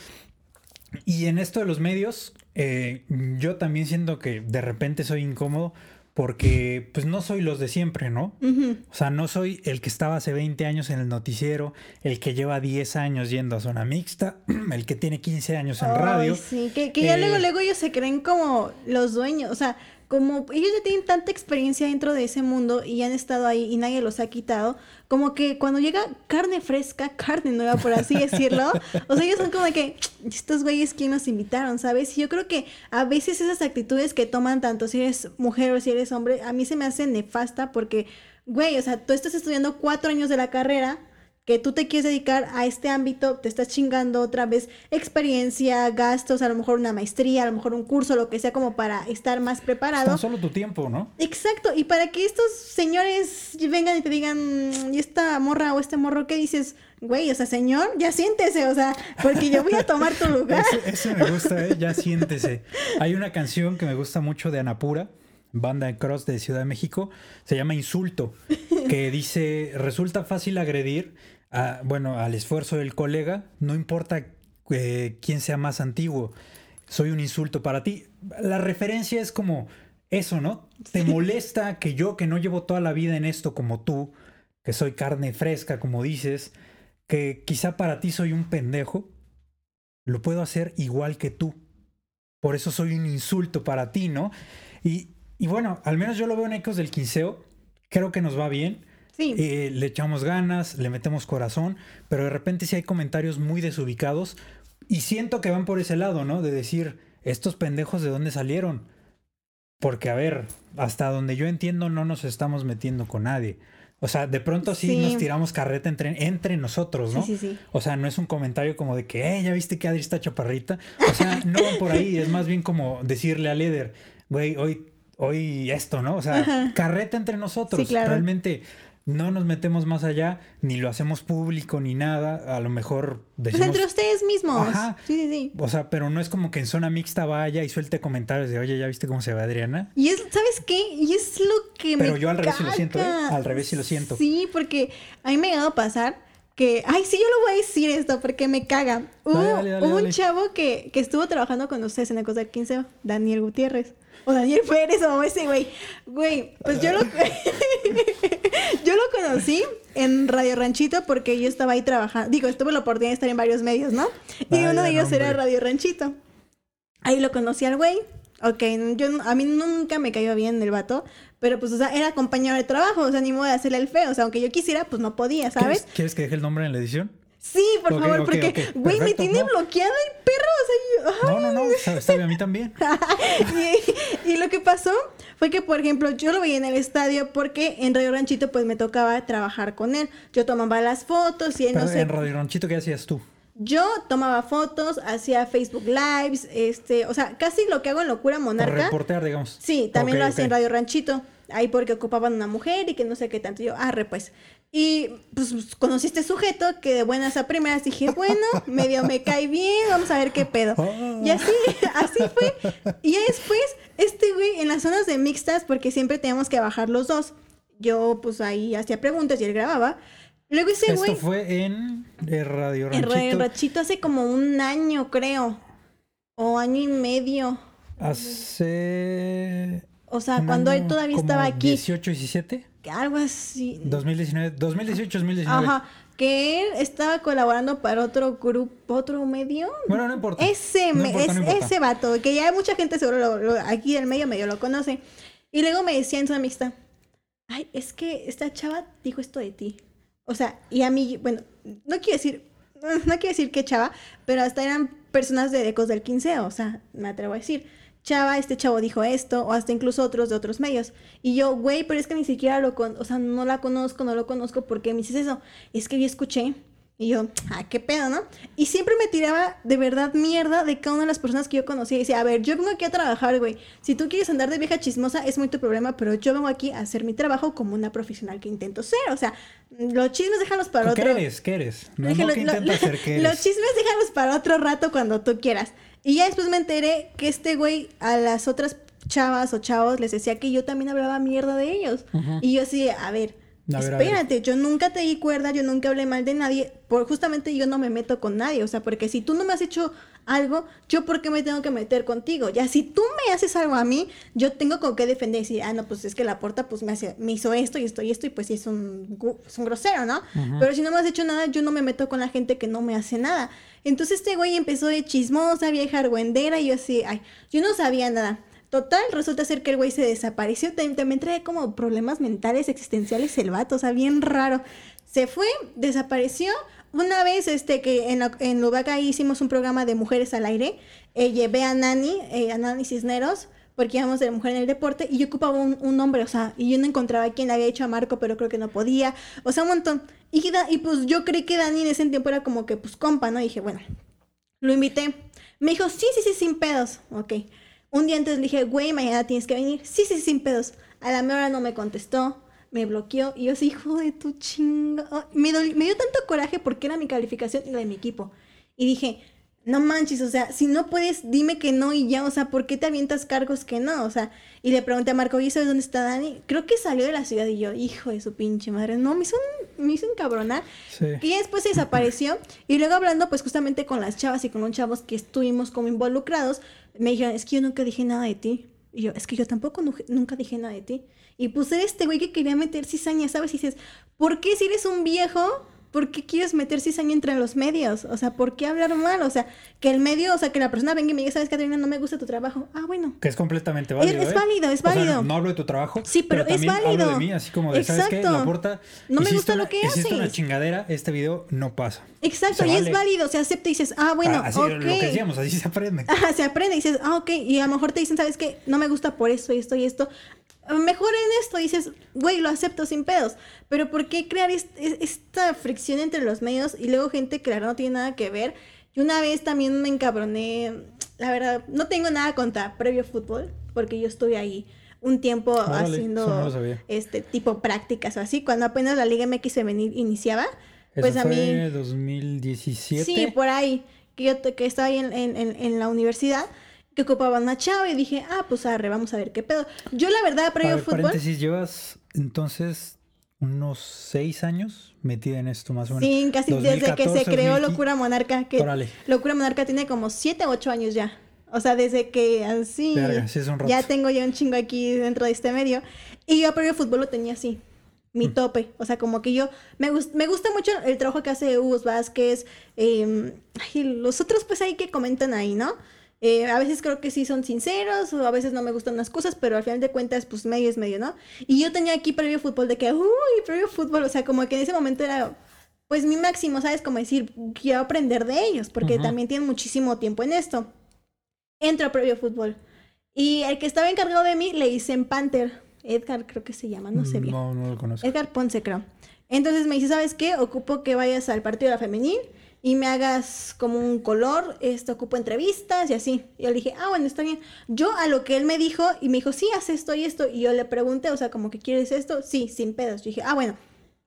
Y en esto de los medios, eh, yo también siento que de repente soy incómodo porque pues no soy los de siempre, ¿no? Ujú. O sea, no soy el que estaba hace 20 años en el noticiero, el que lleva 10 años yendo a zona mixta, el que tiene 15 años en Ay, radio. sí, que, que ya Eh, luego, luego ellos se creen como los dueños, o sea, como ellos ya tienen tanta experiencia dentro de ese mundo y han estado ahí y nadie los ha quitado, como que cuando llega carne fresca, carne nueva, por así decirlo, o sea, ellos son como de que, estos güeyes, ¿quién nos invitaron? ¿Sabes? Y yo creo que a veces esas actitudes que toman tanto si eres mujer o si eres hombre, a mí se me hace nefasta porque, güey, o sea, tú estás estudiando cuatro años de la carrera, que tú te quieres dedicar a este ámbito, te estás chingando otra vez experiencia, gastos, a lo mejor una maestría, a lo mejor un curso, lo que sea como para estar más preparado. Tan solo tu tiempo, ¿no? Exacto, y para que estos señores vengan y te digan, ¿y esta morra o este morro qué dices? Güey, o sea, señor, ya siéntese, o sea, porque yo voy a tomar tu lugar. Eso, me gusta, ¿eh? ya siéntese. Hay una canción que me gusta mucho de Anapura, banda de cross de Ciudad de México, se llama Insulto, que dice, resulta fácil agredir, a, bueno, al esfuerzo del colega, no importa eh, quién sea más antiguo, soy un insulto para ti. La referencia es como eso, ¿no? Te molesta que yo, que no llevo toda la vida en esto como tú, que soy carne fresca, como dices, que quizá para ti soy un pendejo, lo puedo hacer igual que tú. Por eso soy un insulto para ti, ¿no? Y, y bueno, al menos yo lo veo en Ecos del Quinceo. Creo que nos va bien. Sí. Eh, le echamos ganas, le metemos corazón, pero de repente sí hay comentarios muy desubicados. Y siento que van por ese lado, ¿no? De decir, estos pendejos de dónde salieron. Porque, a ver, hasta donde yo entiendo, no nos estamos metiendo con nadie. O sea, de pronto sí, Sí. nos tiramos carreta entre, entre nosotros, ¿no? Sí, sí. O sea, no es un comentario como de que, eh, ya viste que Adri está chaparrita. O sea, no van por ahí. Es más bien como decirle a Leder, güey, hoy, hoy esto, ¿no? O sea, Ajá. carreta entre nosotros. Claro. Realmente no nos metemos más allá, ni lo hacemos público, ni nada. A lo mejor Pues decimos... entre ustedes mismos. Ajá. Sí, sí, sí. O sea, pero no es como que en zona mixta vaya y suelte comentarios de, oye, ¿ya viste cómo se va Adriana? Y es, ¿sabes qué? Y es lo que me Pero yo al revés sí lo siento, ¿eh? Al revés sí lo siento. Sí, porque a mí me ha llegado a pasar que, ay, sí, yo lo voy a decir esto porque me caga. Hubo, dale, dale, hubo un chavo que, que estuvo trabajando con ustedes en el Cosa del 15, Daniel Gutiérrez. O Daniel Pérez o ese güey. Güey, pues yo lo, yo lo conocí en Radio Ranchito porque yo estaba ahí trabajando. Digo, tuve la oportunidad de estar en varios medios, ¿no? Y Vaya uno de ellos era. Radio Ranchito. Ahí lo conocí al güey. Ok, yo, a mí nunca me cayó bien el vato, pero pues, o sea, era compañero de trabajo, o sea, ni modo de hacerle el feo, o sea, aunque yo quisiera, pues no podía, ¿sabes? ¿Quieres, quieres que deje el nombre en la edición? Sí, por favor, porque, güey, me tiene no. bloqueado el o sea, yo, No, no, no, está bien, a mí también. y, y lo que pasó fue que, por ejemplo, yo lo veía en el estadio porque en Radio Ranchito pues me tocaba trabajar con él. Yo tomaba las fotos y él Pero no sé. en Radio Ranchito, ¿qué hacías tú? Yo tomaba fotos, hacía Facebook Lives, este, o sea, casi lo que hago en Locura Monarca. reportear, digamos. Sí, también Ok, lo hacía en ok. Radio Ranchito. Ahí porque ocupaban una mujer y que no sé qué tanto. Yo, arre, pues. Y pues conocí a este sujeto que de buenas a primeras dije, bueno, medio me cae bien, vamos a ver qué pedo. Y así, así fue. Y después, este güey en las zonas de mixtas, porque siempre teníamos que bajar los dos. Yo, pues ahí hacía preguntas y él grababa. Luego ese Esto güey, fue en eh, Radio en Ranchito. Radio Ranchito hace como un año, creo. O año y medio. Hace. O sea, cuando él todavía como estaba aquí. 18, 17. Algo así. 2019, 2018, 2019. Ajá. Que él estaba colaborando para otro grupo, otro medio. Bueno, no importa. Ese, No me- importa, es- no importa. ese vato, que ya mucha gente seguro lo- lo- aquí del medio medio lo conoce. Y luego me decía en su amistad, ay, es que esta chava dijo esto de ti. O sea, y a mí, bueno, no quiero decir, no quiero decir qué chava, pero hasta eran personas de Ecos del 15, o sea, me atrevo a decir. Chava, este chavo dijo esto, o hasta incluso otros de otros medios. Y yo, güey, pero es que ni siquiera lo con, o sea, no la conozco, no lo conozco, ¿por qué me dices eso? Es que yo escuché y yo, ah, qué pedo, ¿no? Y siempre me tiraba de verdad mierda de cada una de las personas que yo conocía. Y decía, a ver, yo vengo aquí a trabajar, güey. Si tú quieres andar de vieja chismosa, es muy tu problema, pero yo vengo aquí a hacer mi trabajo como una profesional que intento ser. O sea, los chismes déjalos para ¿Qué otro. eres? ¿Qué eres? No, Dije, no lo- que lo- qué Los chismes déjalos para otro rato cuando tú quieras. Y ya después me enteré que este güey a las otras chavas o chavos les decía que yo también hablaba mierda de ellos. Y yo así, a ver, A ver. espérate, yo nunca te di cuerda, yo nunca hablé mal de nadie, por justamente yo no me meto con nadie, o sea, porque si tú no me has hecho algo, yo por qué me tengo que meter contigo? Ya si tú me haces algo a mí, yo tengo con qué defender y decir, ah, no, pues es que la porta pues me, hace, me hizo esto y esto y esto y pues sí es un, es un grosero, ¿no? Pero si no me has hecho nada, yo no me meto con la gente que no me hace nada. Entonces este güey empezó de chismosa, vieja argüendera y yo así, ay, yo no sabía nada. Total, resulta ser que el güey se desapareció. Tam- También trae como problemas mentales, existenciales el vato, o sea, bien raro. Se fue, desapareció. Una vez este que en, en Lubaca hicimos un programa de mujeres al aire, eh, llevé a Nani, eh, a Nani Cisneros, porque íbamos de mujer en el deporte y yo ocupaba un, un nombre, o sea, y yo no encontraba quién le había hecho a Marco, pero creo que no podía, o sea, un montón. Y, y pues yo creí que Dani en ese tiempo era como que, pues, compa, ¿no? Y dije, bueno, lo invité. Me dijo, sí, sí, sí, sin pedos. Ok. Un día antes le dije, güey, mañana tienes que venir. Sí, sí, sin pedos. A la hora no me contestó, me bloqueó y yo así, hijo de tu chinga. Me, me dio tanto coraje porque era mi calificación y la de mi equipo. Y dije, no manches, o sea, si no puedes, dime que no y ya, o sea, ¿por qué te avientas cargos que no? O sea, y le pregunté a Marco, ¿y sabes dónde está Dani? Creo que salió de la ciudad y yo, hijo de su pinche madre, no, me hizo, me hizo encabronar. Sí. Y después se desapareció. y luego hablando, pues justamente con las chavas y con los chavos que estuvimos como involucrados, me dijeron, es que yo nunca dije nada de ti. Y yo, es que yo tampoco nunca dije nada de ti. Y puse este güey que quería meter cizaña, ¿sabes? Y dices, ¿por qué si eres un viejo? ¿por qué quieres meter cizaña entre los medios? O sea, ¿por qué hablar mal? O sea, que el medio, o sea, que la persona venga y me diga, ¿sabes, Caterina? No me gusta tu trabajo. Ah, bueno. Que es completamente válido. Es, es válido, es válido. no hablo de tu trabajo. Sí, pero, es válido. Hablo de mí, así como de, ¿sabes qué? La porta. No me gusta lo que haces. Hiciste una chingadera, este video no pasa. Exacto, y es válido. Se acepta y dices, ah, bueno, ah, así, okay. Lo que decíamos, así se aprende. Ajá, se aprende y dices, ah, ok. Y a lo mejor te dicen, ¿sabes qué? No me gusta por esto y esto y esto mejor en esto dices, güey, lo acepto sin pedos. Pero ¿por qué crear esta fricción entre los medios y luego gente que no tiene nada que ver? Y una vez también me encabroné, la verdad, no tengo nada contra previo fútbol, porque yo estuve ahí un tiempo haciendo este tipo prácticas o así, cuando apenas la Liga MX venir iniciaba. pues a mí 2017. Sí, por ahí, que yo que estaba ahí en, en, en la universidad que ocupaban una chava y dije, ah, pues arre, vamos a ver qué pedo. Yo la verdad, previo ver, fútbol... Paréntesis, llevas entonces unos seis años metida en esto más o menos. Sí, casi desde que se creó Locura Monarca, que Locura Monarca tiene como siete o ocho años ya. O sea, desde que así ya tengo ya un chingo aquí dentro de este medio. Y yo previo fútbol lo tenía así, mi mm. tope. O sea, como que yo, me, me gusta mucho el trabajo que hace Hugo Vázquez, eh, los otros pues ahí que comentan ahí, ¿no? Eh, a veces creo que sí son sinceros o a veces no me gustan las cosas, pero al final de cuentas, pues medio es medio, ¿no? Y yo tenía aquí previo fútbol de que, uy, previo fútbol, o sea, como que en ese momento era, pues mi máximo, ¿sabes? Como decir, quiero aprender de ellos, porque también tienen muchísimo tiempo en esto. Entro a previo fútbol. Y el que estaba encargado de mí le hice en Panther. Edgar creo que se llama, no sé bien. No, no lo conozco. Edgar Ponce, creo. Entonces me dice, ¿sabes qué? Ocupo que vayas al partido de la femenil y me hagas como un color, esto ocupo entrevistas y así. Y yo le dije, ah, bueno, está bien. Yo a lo que él me dijo, y me dijo, sí, haz esto y esto. Y yo le pregunté, o sea, como que quieres esto, sí, sin pedos. Yo dije, ah, bueno,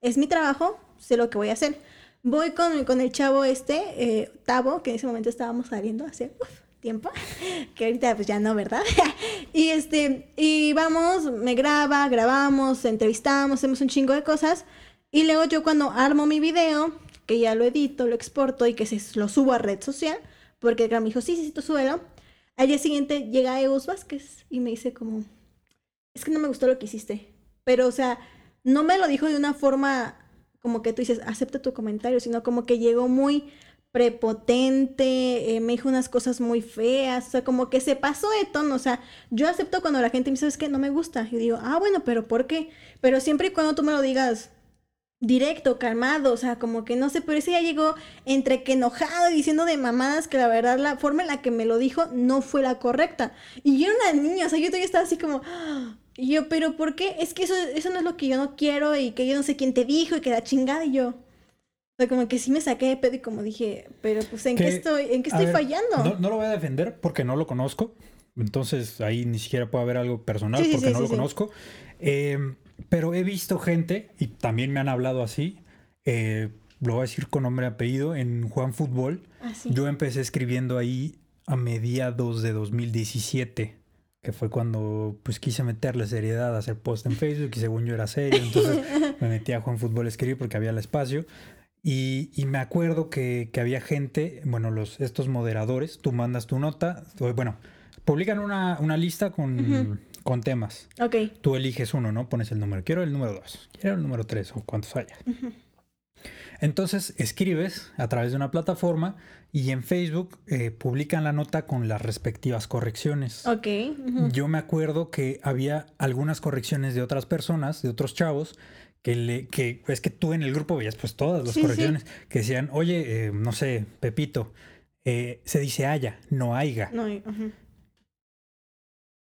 es mi trabajo, sé lo que voy a hacer. Voy con, con el chavo este, eh, Tavo, que en ese momento estábamos saliendo hace tiempo, que ahorita pues ya no, ¿verdad? y este, y vamos, me graba, grabamos, entrevistamos, hacemos un chingo de cosas. Y luego yo cuando armo mi video, que ya lo edito, lo exporto y que se lo subo a red social, porque el me dijo, sí, sí, sí, tú súbelo. Al día siguiente llega Eus Vázquez y me dice como, es que no me gustó lo que hiciste. Pero, o sea, no me lo dijo de una forma como que tú dices, acepta tu comentario, sino como que llegó muy prepotente, eh, me dijo unas cosas muy feas, o sea, como que se pasó de tono, o sea, yo acepto cuando la gente me dice, es que no me gusta, y digo, ah, bueno, pero ¿por qué? Pero siempre y cuando tú me lo digas directo, calmado, o sea, como que no sé, pero ese ya llegó entre que enojado y diciendo de mamadas que la verdad la forma en la que me lo dijo no fue la correcta. Y yo era una niña, o sea, yo todavía estaba así como, y yo, pero ¿por qué? Es que eso, eso no es lo que yo no quiero y que yo no sé quién te dijo y que la chingada y yo. O sea, como que sí me saqué de pedo y como dije, pero pues ¿en qué estoy, en qué estoy fallando? No, lo voy a defender porque no lo conozco. Entonces ahí ni siquiera puede haber algo personal porque no lo conozco. Eh, pero he visto gente, y también me han hablado así, eh, lo voy a decir con nombre y apellido, en Juan Fútbol. Ah, Yo empecé escribiendo ahí a mediados de 2017, que fue cuando pues quise meterle seriedad a hacer post en Facebook y según yo era serio, entonces me metí a Juan Fútbol a escribir porque había el espacio. Y, y me acuerdo que, que, había gente, bueno, los, estos moderadores, tú mandas tu nota, bueno, publican una, una lista con con temas. Ok. Tú eliges uno, ¿no? Pones el número. Quiero el número dos. Quiero el número tres o cuantos haya. Entonces escribes a través de una plataforma y en Facebook eh, publican la nota con las respectivas correcciones. Ok. Yo me acuerdo que había algunas correcciones de otras personas, de otros chavos, que, le, que es que tú en el grupo veías pues todas las correcciones que decían, oye, eh, no sé, Pepito, eh, se dice haya, no haiga. No,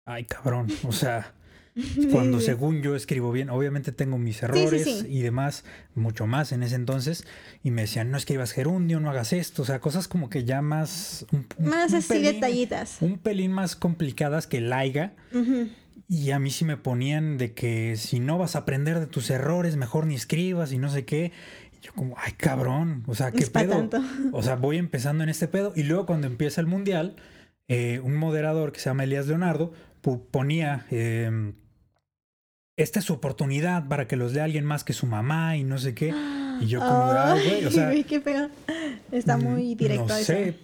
ay cabrón, o sea, cuando según yo escribo bien, obviamente tengo mis errores sí, sí. y demás, mucho más en ese entonces, y me decían, no escribas gerundio, no hagas esto, o sea, cosas como que ya más... un- Más un así pelín- detallitas. Un pelín más complicadas que laiga. Ujú. Y a mí sí me ponían de que si no vas a aprender de tus errores, mejor ni escribas y no sé qué. Y yo como, ay cabrón, o sea, ¿qué Es pedo? tanto. O sea, voy empezando en este pedo y luego cuando empieza el mundial, eh, un moderador que se llama Elías Leonardo ponía, eh, esta es su oportunidad para que los lea alguien más que su mamá y no sé qué. Y yo como, güey, o sea, Ay, qué feo. Está mm, muy directo no sé.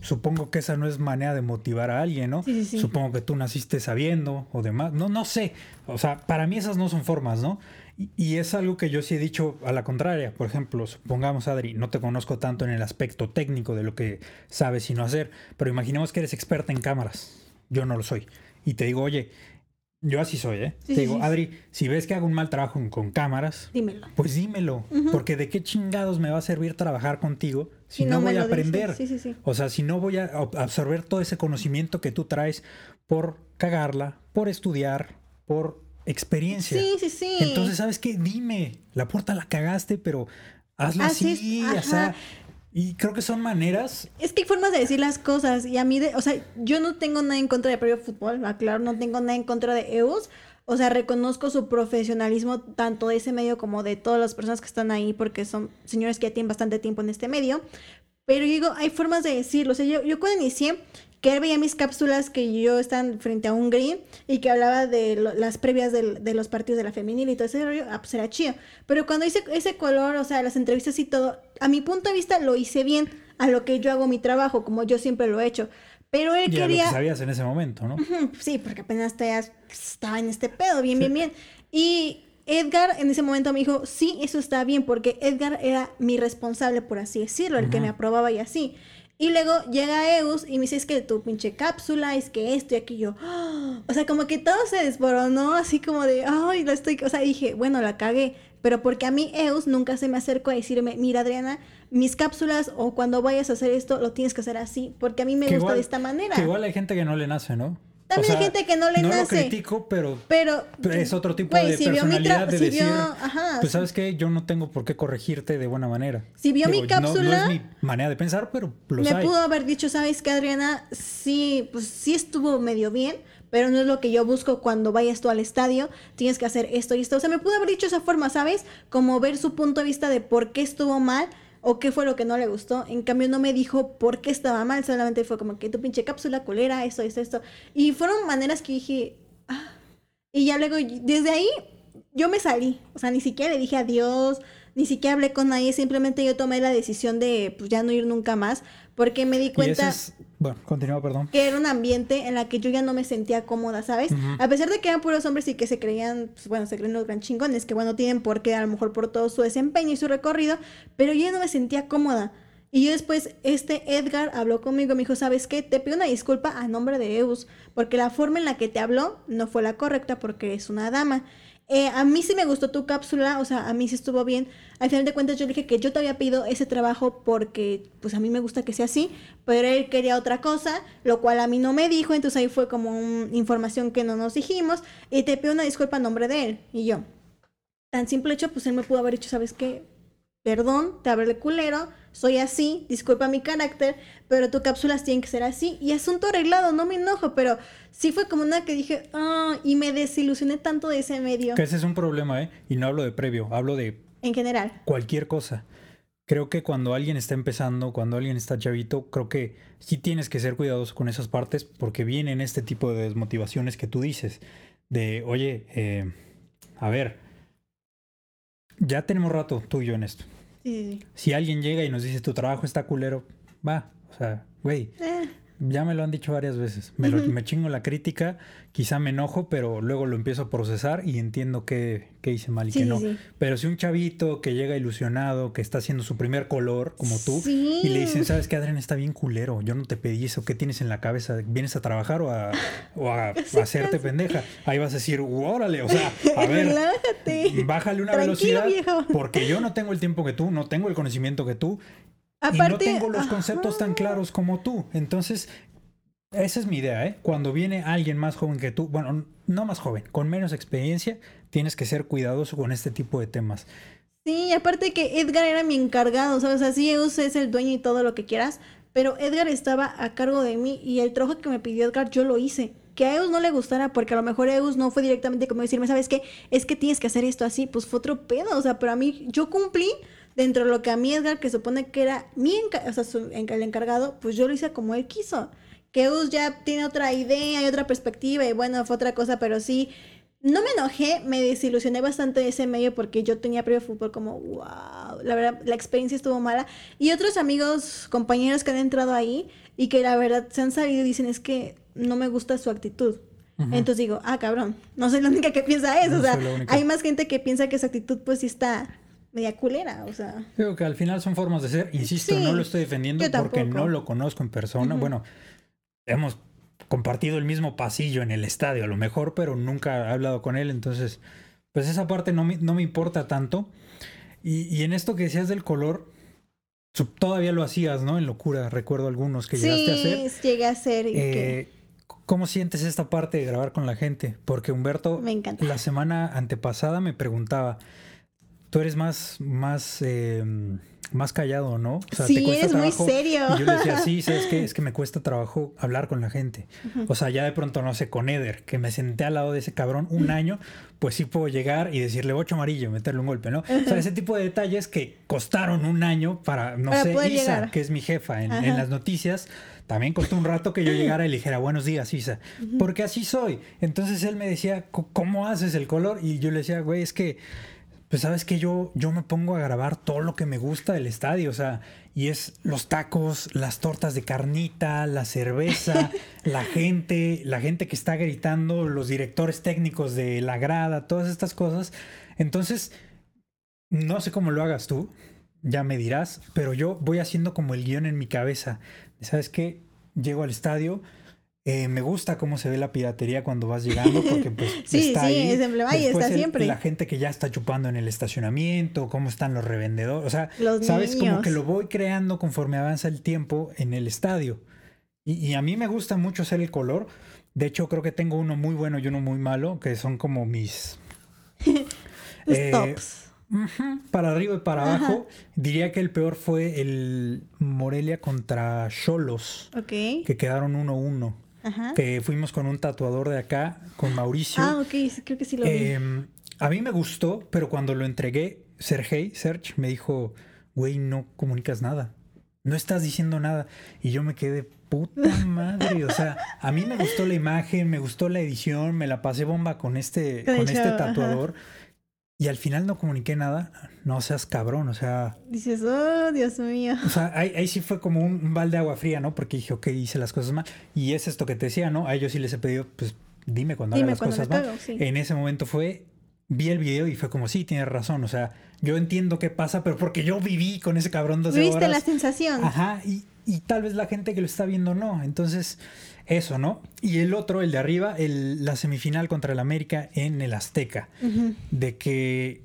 Supongo que esa no es manera de motivar a alguien, ¿no? Sí, sí, sí. Supongo que tú naciste sabiendo o demás. No, no sé. O sea, para mí esas no son formas, ¿no? Y, y es algo que yo sí he dicho a la contraria. Por ejemplo, supongamos, Adri, no te conozco tanto en el aspecto técnico de lo que sabes y no hacer, pero imaginemos que eres experta en cámaras. Yo no lo soy. Y te digo, oye, yo así soy, ¿eh? Sí, te digo, sí. Adri, si ves que hago un mal trabajo con- cámaras, Dímelo. pues dímelo. Porque de qué chingados me va a servir trabajar contigo si, Si no, voy a aprender. Sí, sí, sí. O sea, si no voy a ab- absorber todo ese conocimiento que tú traes por cagarla, por estudiar, por experiencia. Sí, sí, sí. Entonces, ¿sabes qué? Dime, la puerta la cagaste, pero hazlo Así es, así, o ajá. sea, y creo que son maneras. Es que hay formas de decir las cosas y a mí, de, o sea, yo no tengo nada en contra de Previo Fútbol, aclaro, no tengo nada en contra de EUS, o sea, reconozco su profesionalismo tanto de ese medio como de todas las personas que están ahí porque son señores que ya tienen bastante tiempo en este medio, pero digo, hay formas de decirlo, o sea, yo, yo cuando inicié, que él veía mis cápsulas que yo estaba frente a un green y que hablaba de lo- las previas del- de los partidos de la femenil y todo ese rollo, ah, pues era chido. Pero cuando hice ese color, o sea, las entrevistas y todo, a mi punto de vista lo hice bien, a lo que yo hago mi trabajo, como yo siempre lo he hecho. Pero él Y a lo quería... que sabías en ese momento, ¿no? Sí, porque apenas estaba en este pedo, bien, bien, bien. Y Edgar en ese momento me dijo, sí, eso está bien, porque Edgar era mi responsable, por así decirlo, el que Ujú. me aprobaba y así. Y luego llega Eus y me dice, es que tu pinche cápsula, es que esto y aquello. ¡Ah! O sea, como que todo se desboronó, así como de, ay, lo estoy... O sea, dije, bueno, la cagué. Pero porque a mí Eus nunca se me acercó a decirme, mira Adriana, mis cápsulas o cuando vayas a hacer esto, lo tienes que hacer así, porque a mí me Que gusta igual- de esta manera. Que igual hay gente que no le nace, ¿no? También hay gente que no le no nace. lo critico, pero Pero es otro tipo güey, de si vio mi tra- personalidad de si decir, vio- ajá, pues sabes que yo no tengo por qué corregirte de buena manera. Si vio mi no- No, cápsula- es mi manera de pensar, pero los me hay. pudo haber dicho, ¿sabes qué, Adriana? Sí, pues sí estuvo medio bien, pero no es lo que yo busco cuando vayas tú al estadio. Tienes que hacer esto y esto. O sea, me pudo haber dicho esa forma, ¿sabes? Como ver su punto de vista de por qué estuvo mal o qué fue lo que no le gustó. En cambio, no me dijo por qué estaba mal, solamente fue como que tu pinche cápsula culera, esto, esto, esto. Y fueron maneras que dije, ah. Y ya luego, desde ahí, yo me salí. O sea, ni siquiera le dije adiós, ni siquiera hablé con nadie, simplemente yo tomé la decisión de pues ya no ir nunca más, porque me di Y cuenta es... Bueno, continúa, perdón. que era un ambiente en la que yo ya no me sentía cómoda, ¿sabes? Ujú. A pesar de que eran puros hombres y que se creían, pues, bueno, se creen los gran chingones, que bueno, tienen por qué, a lo mejor por todo su desempeño y su recorrido, pero yo ya no me sentía cómoda. Y yo después, este Edgar habló conmigo, me dijo, ¿sabes qué? Te pido una disculpa a nombre de Eus, porque la forma en la que te habló no fue la correcta porque es una dama. Eh, a mí sí me gustó tu cápsula, o sea, a mí sí estuvo bien. Al final de cuentas yo le dije que yo te había pedido ese trabajo porque, pues a mí me gusta que sea así, pero él quería otra cosa, lo cual a mí no me dijo, entonces ahí fue como información que no nos dijimos y te pido una disculpa a nombre de él. Y yo, tan simple hecho, pues él me pudo haber dicho, ¿sabes qué? Perdón, te hablé culero, soy así, disculpa mi carácter, pero tus cápsulas tienen que ser así. Y asunto arreglado, no me enojo, pero sí fue como una que dije, ah, y me desilusioné tanto de ese medio Que ese es un problema, ¿eh? Y no hablo de previo, hablo de en general. cualquier cosa. Creo que cuando alguien está empezando, cuando alguien está chavito, creo que sí tienes que ser cuidadoso con esas partes porque vienen este tipo de desmotivaciones que tú dices. De, oye, eh, a ver, ya tenemos rato tú y yo en esto. Sí, sí, sí. Si alguien llega y nos dice tu trabajo está culero, va, o sea, güey, Eh, ya me lo han dicho varias veces. Me, lo- me chingo la crítica, quizá me enojo, pero luego lo empiezo a procesar y entiendo qué, qué hice mal y Sí, qué no. sí. Pero si un chavito que llega ilusionado, que está haciendo su primer color, como tú, Sí. y le dicen, ¿sabes qué, Adrián? Está bien culero, yo no te pedí eso, ¿qué tienes en la cabeza? ¿Vienes a trabajar o a, o a- a hacerte pendeja? Ahí vas a decir, órale, o sea, a ver, Relájate. bájale una Tranquilo, velocidad, viejo. porque yo no tengo el tiempo que tú, no tengo el conocimiento que tú, y no Aparte, tengo los conceptos tan ajá. claros como tú. Entonces, esa es mi idea, ¿eh? Cuando viene alguien más joven que tú, bueno, no más joven, con menos experiencia, tienes que ser cuidadoso con este tipo de temas. Sí, aparte que Edgar era mi encargado, ¿sabes? Así Eus es el dueño y todo lo que quieras, pero Edgar estaba a cargo de mí y el trabajo que me pidió Edgar yo lo hice. Que a Eus no le gustara, porque a lo mejor Eus no fue directamente como decirme, ¿sabes qué? Es que tienes que hacer esto así, pues fue otro pedo, o sea, pero a mí yo cumplí dentro de lo que a mí Edgar, que supone que era mi o sea, su, el encargado, pues yo lo hice como él quiso. Que Eus ya tiene otra idea y otra perspectiva y bueno, fue otra cosa, pero sí, no me enojé, me desilusioné bastante de ese medio porque yo tenía previo fútbol como, wow, la verdad, la experiencia estuvo mala. Y otros amigos, compañeros que han entrado ahí y que la verdad se han salido y dicen es que no me gusta su actitud. Entonces digo, ah, cabrón, no soy la única que piensa eso. o sea, hay más gente que piensa que su actitud pues sí está media culera, o sea. Creo que al final son formas de ser. Insisto, no lo estoy defendiendo porque no lo conozco en persona. Bueno, hemos compartido el mismo pasillo en el estadio, a lo mejor, pero nunca he hablado con él, entonces, pues esa parte no me, no me importa tanto. Y, en esto que decías del color, todavía lo hacías, ¿no? En locura, recuerdo algunos que llegaste a hacer. Sí, llegué a hacer. Eh, ¿Cómo sientes esta parte de grabar con la gente? Porque Humberto, la semana antepasada me preguntaba, tú eres más, más, eh, más callado, ¿no? O sea, sí, eres muy serio. Y yo le decía, sí, ¿sabes qué? Es que me cuesta trabajo hablar con la gente. O sea, ya de pronto, no sé, con Eder, que me senté al lado de ese cabrón un año, pues sí puedo llegar y decirle ocho amarillo, meterle un golpe, ¿no? O sea, ese tipo de detalles que costaron un año para, no sé, Isa, que es mi jefa en, en, las noticias, también costó un rato que yo llegara y le dijera, buenos días, Isa, porque así soy. Entonces él me decía, ¿cómo haces el color? Y yo le decía, güey, es que pues sabes que yo, yo me pongo a grabar todo lo que me gusta del estadio, o sea, y es los tacos, las tortas de carnita, la cerveza, la gente, la gente que está gritando, los directores técnicos de la grada, todas estas cosas. Entonces, no sé cómo lo hagas tú, ya me dirás, pero yo voy haciendo como el guion en mi cabeza. ¿Sabes qué? Llego al estadio, eh, me gusta cómo se ve la piratería cuando vas llegando, porque pues sí, está sí, ahí. es y está siempre. La gente que ya está chupando en el estacionamiento, cómo están los revendedores, o sea, sabes como que lo voy creando conforme avanza el tiempo en el estadio. Y, a mí me gusta mucho hacer el color. De hecho, creo que tengo uno muy bueno y uno muy malo, que son como mis eh, tops. para arriba y para abajo. Diría que el peor fue el Morelia contra Cholos. Ok. Que quedaron 1-1 que fuimos con un tatuador de acá, con Mauricio. Ah, ok, creo que sí lo vi. Em, a mí me gustó, pero cuando lo entregué, Sergey, Serge, me dijo, güey, no comunicas nada. No estás diciendo nada. Y yo me quedé, puta madre. O sea, a mí me gustó la imagen, me gustó la edición, me la pasé bomba con este, con este tatuador y al final no comuniqué nada, no seas cabrón, o sea... Dices, oh, Dios mío. O sea, ahí, sí fue como un, balde de agua fría, ¿no? Porque dije, ok, hice las cosas mal. Y es esto que te decía, ¿no? A ellos sí les he pedido, pues dime cuando haga las cosas mal. En ese momento fue, vi el video y fue como, sí, tienes razón, o sea, yo entiendo qué pasa, pero porque yo viví con ese cabrón 12 Viste la sensación. Ajá, y, y tal vez la gente que lo está viendo no. Entonces, eso, ¿no? Y el otro, el de arriba, el, la semifinal contra el América en el Azteca. De que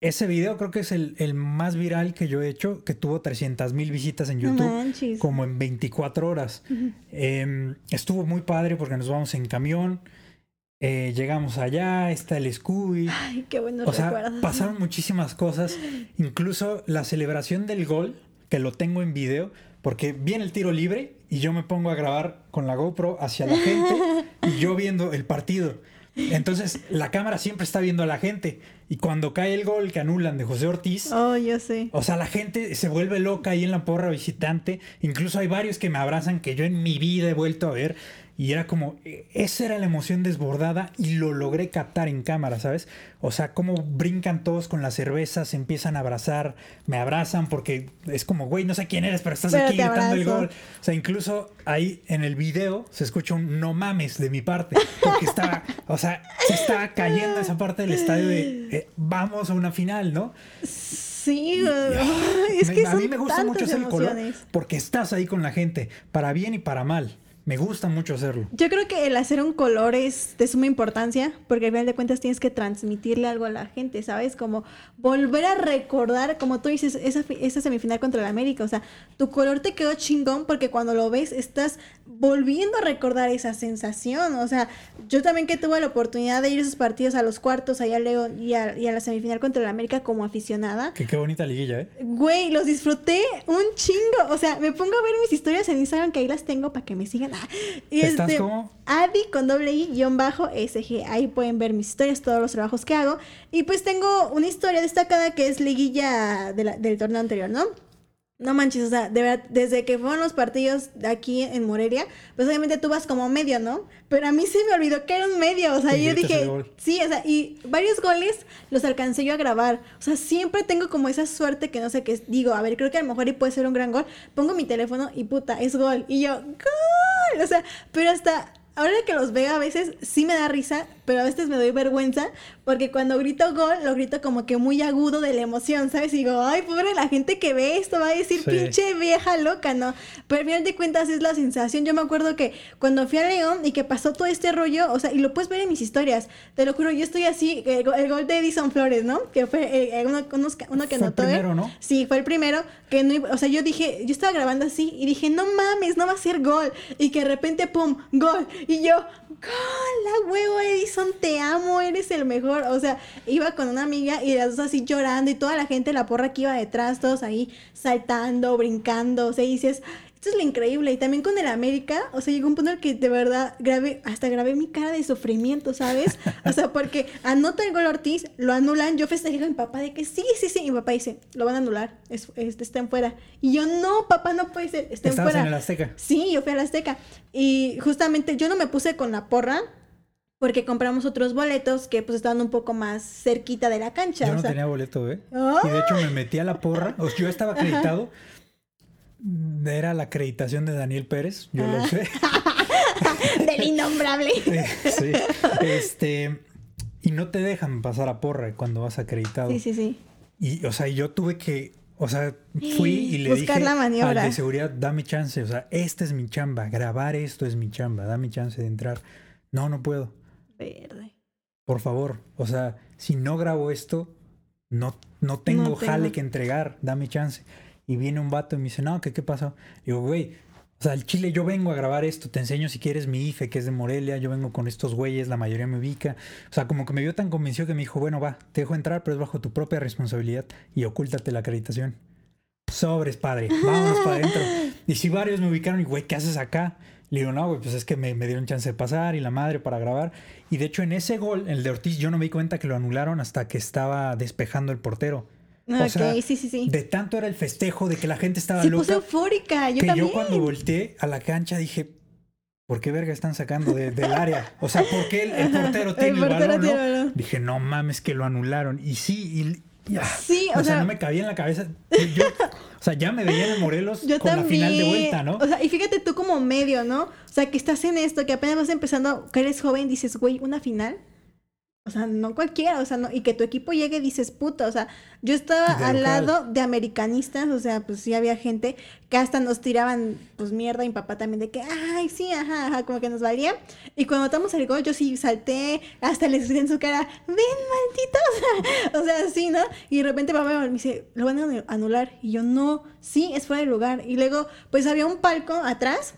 ese video creo que es el, el, más viral que yo he hecho, que tuvo 300 mil visitas en YouTube, como en 24 horas. Em, estuvo muy padre porque nos vamos en camión. Eh, llegamos allá, está el Scooby. Ay, qué bueno. O sea, pasaron muchísimas cosas. Incluso la celebración del gol, que lo tengo en video, porque viene el tiro libre y yo me pongo a grabar con la GoPro hacia la gente y yo viendo el partido. Entonces la cámara siempre está viendo a la gente y cuando cae el gol que anulan de José Ortiz, oh, yo sé. O sea, la gente se vuelve loca ahí en la porra visitante. Incluso hay varios que me abrazan que yo en mi vida he vuelto a ver y era como, e, esa era la emoción desbordada y lo logré captar en cámara, ¿sabes? O sea, cómo brincan todos con la cerveza, se empiezan a abrazar, me abrazan porque es como, güey, no sé quién eres, pero estás aquí gritando el gol. O sea, incluso ahí en el video se escucha un no mames de mi parte, porque estaba, o sea, se estaba cayendo esa parte del estadio de eh, vamos a una final, ¿no? Sí, es que a mí me gusta mucho el color porque estás ahí con la gente, para bien y para mal. Me gusta mucho hacerlo. Yo creo que el hacer un color es de suma importancia, porque al final de cuentas tienes que transmitirle algo a la gente, ¿sabes? Como volver a recordar, como tú dices, esa, esa semifinal contra el América. O sea, tu color te quedó chingón porque cuando lo ves estás volviendo a recordar esa sensación. O sea, yo también que tuve la oportunidad de ir a esos partidos a los cuartos, allá a León y a, y a la semifinal contra el América como aficionada. Que qué bonita liguilla, ¿eh? Güey, los disfruté un chingo. O sea, me pongo a ver mis historias en Instagram, que ahí las tengo para que me sigan. Y ¿Estás este, como? Adi con doble I, guion bajo, SG. Ahí pueden ver mis historias, todos los trabajos que hago. Y pues tengo una historia destacada que es liguilla de la- del torneo anterior, ¿no? No manches, o sea, de verdad, desde que fueron los partidos aquí en Morelia, pues obviamente tú vas como medio, ¿no? Pero a mí se me olvidó que era un medio, o sea, Y yo dije, sí, o sea, y varios goles los alcancé yo a grabar. O sea, siempre tengo como esa suerte que no sé qué. Digo, a ver, creo que a lo mejor y puede ser un gran gol. Pongo mi teléfono y puta, es gol. Y yo, gol. O sea, pero hasta ahora que los veo a veces sí me da risa, pero a veces me doy vergüenza porque cuando grito gol, lo grito como que muy agudo de la emoción, ¿sabes? Y digo, ay, pobre la gente que ve esto, va a decir, Sí. pinche vieja loca, ¿no? Pero al final de cuentas es la sensación. Yo me acuerdo que cuando fui a León y que pasó todo este rollo, o sea, y lo puedes ver en mis historias, te lo juro, yo estoy así, el, el gol de Edison Flores, ¿no? Que fue eh, eh, uno, unos- uno que Fue el anotó él. primero, ¿no? Sí, fue el primero que no o sea, yo dije, yo estaba grabando así y dije, no mames, no va a ser gol. Y que de repente, pum, gol. Y yo, la huevo, Edison, te amo, eres el mejor. O sea, iba con una amiga y las dos así llorando y toda la gente, la porra que iba detrás, todos ahí saltando, brincando. O sea, dices, esto es lo increíble. Y también con el América, o sea, llegó un punto en el que de verdad grabé, hasta grabé mi cara de sufrimiento, ¿sabes? O sea, porque anota el gol Ortiz, lo anulan, yo festejé a mi papá de que sí, sí, sí. Y mi papá dice, lo van a anular, es, es- está en fuera. Y yo, no, papá, no puede ser, está en Estabas fuera. en el Azteca. Sí, yo fui a la Azteca. Y justamente yo no me puse con la porra porque compramos otros boletos que pues estaban un poco más cerquita de la cancha. Yo o no sea, tenía boleto, ¿eh? ¡Ah! Y de hecho me metí a la porra. O sea, yo estaba acreditado. Era la acreditación de Daniel Pérez, yo Ah. lo sé. del innombrable. sí. Este. Y no te dejan pasar a porra cuando vas acreditado. Sí, sí, sí. Y, o sea, yo tuve que. O sea, fui y le Buscar dije la maniobra. al de seguridad, dame chance. O sea, esta es mi chamba. Grabar esto es mi chamba. Dame chance de entrar. No, no puedo. Verde. Por favor. O sea, si no grabo esto, no, no tengo No tengo. jale que entregar. Dame chance. Y viene un vato y me dice, no, ¿qué, qué pasó? Digo, güey, o sea, el chile yo vengo a grabar esto. Te enseño si quieres mi IFE, que es de Morelia. Yo vengo con estos güeyes, la mayoría me ubica. O sea, como que me vio tan convencido que me dijo, bueno, va, te dejo entrar, pero es bajo tu propia responsabilidad y ocúltate la acreditación. Sobres, padre, vámonos para adentro. Y si varios me ubicaron y, güey, ¿qué haces acá? Le digo, no, güey, pues es que me, me dieron chance de pasar y la madre para grabar. Y de hecho, en ese gol, el de Ortiz, yo no me di cuenta que lo anularon hasta que estaba despejando el portero. O Ok, sea, sí, sí, sí. De tanto era el festejo de que la gente estaba Se puso loca eufórica, yo que también. yo cuando volteé a la cancha dije, ¿por qué verga están sacando de- del área? O sea, ¿por qué el, el portero tiene el, portero balón? tiene no? Dije, no mames que lo anularon. Y sí, y, y- Sí, o o, sea, sea- no me cabía en la cabeza. Yo, o sea, ya me veía en el Morelos Yo con también. la final de vuelta, ¿no? O sea, y fíjate tú como medio, ¿no? O sea, que estás en esto, que apenas vas empezando, que eres joven, dices, güey, una final. O sea, no cualquiera, o sea, no, y que tu equipo llegue y dices, puta, o sea, yo estaba de al local. lado de americanistas, o sea, pues sí había gente que hasta nos tiraban, pues mierda, y mi papá también, de que, ay, sí, ajá, ajá, como que nos valía. Y cuando matamos el gol, yo sí salté, hasta les grité en su cara, ven, malditos. o sea, así, ¿no? Y de repente papá me dice, lo van a anu- anular. Y yo, no, sí, es fuera de lugar. Y luego, pues había un palco atrás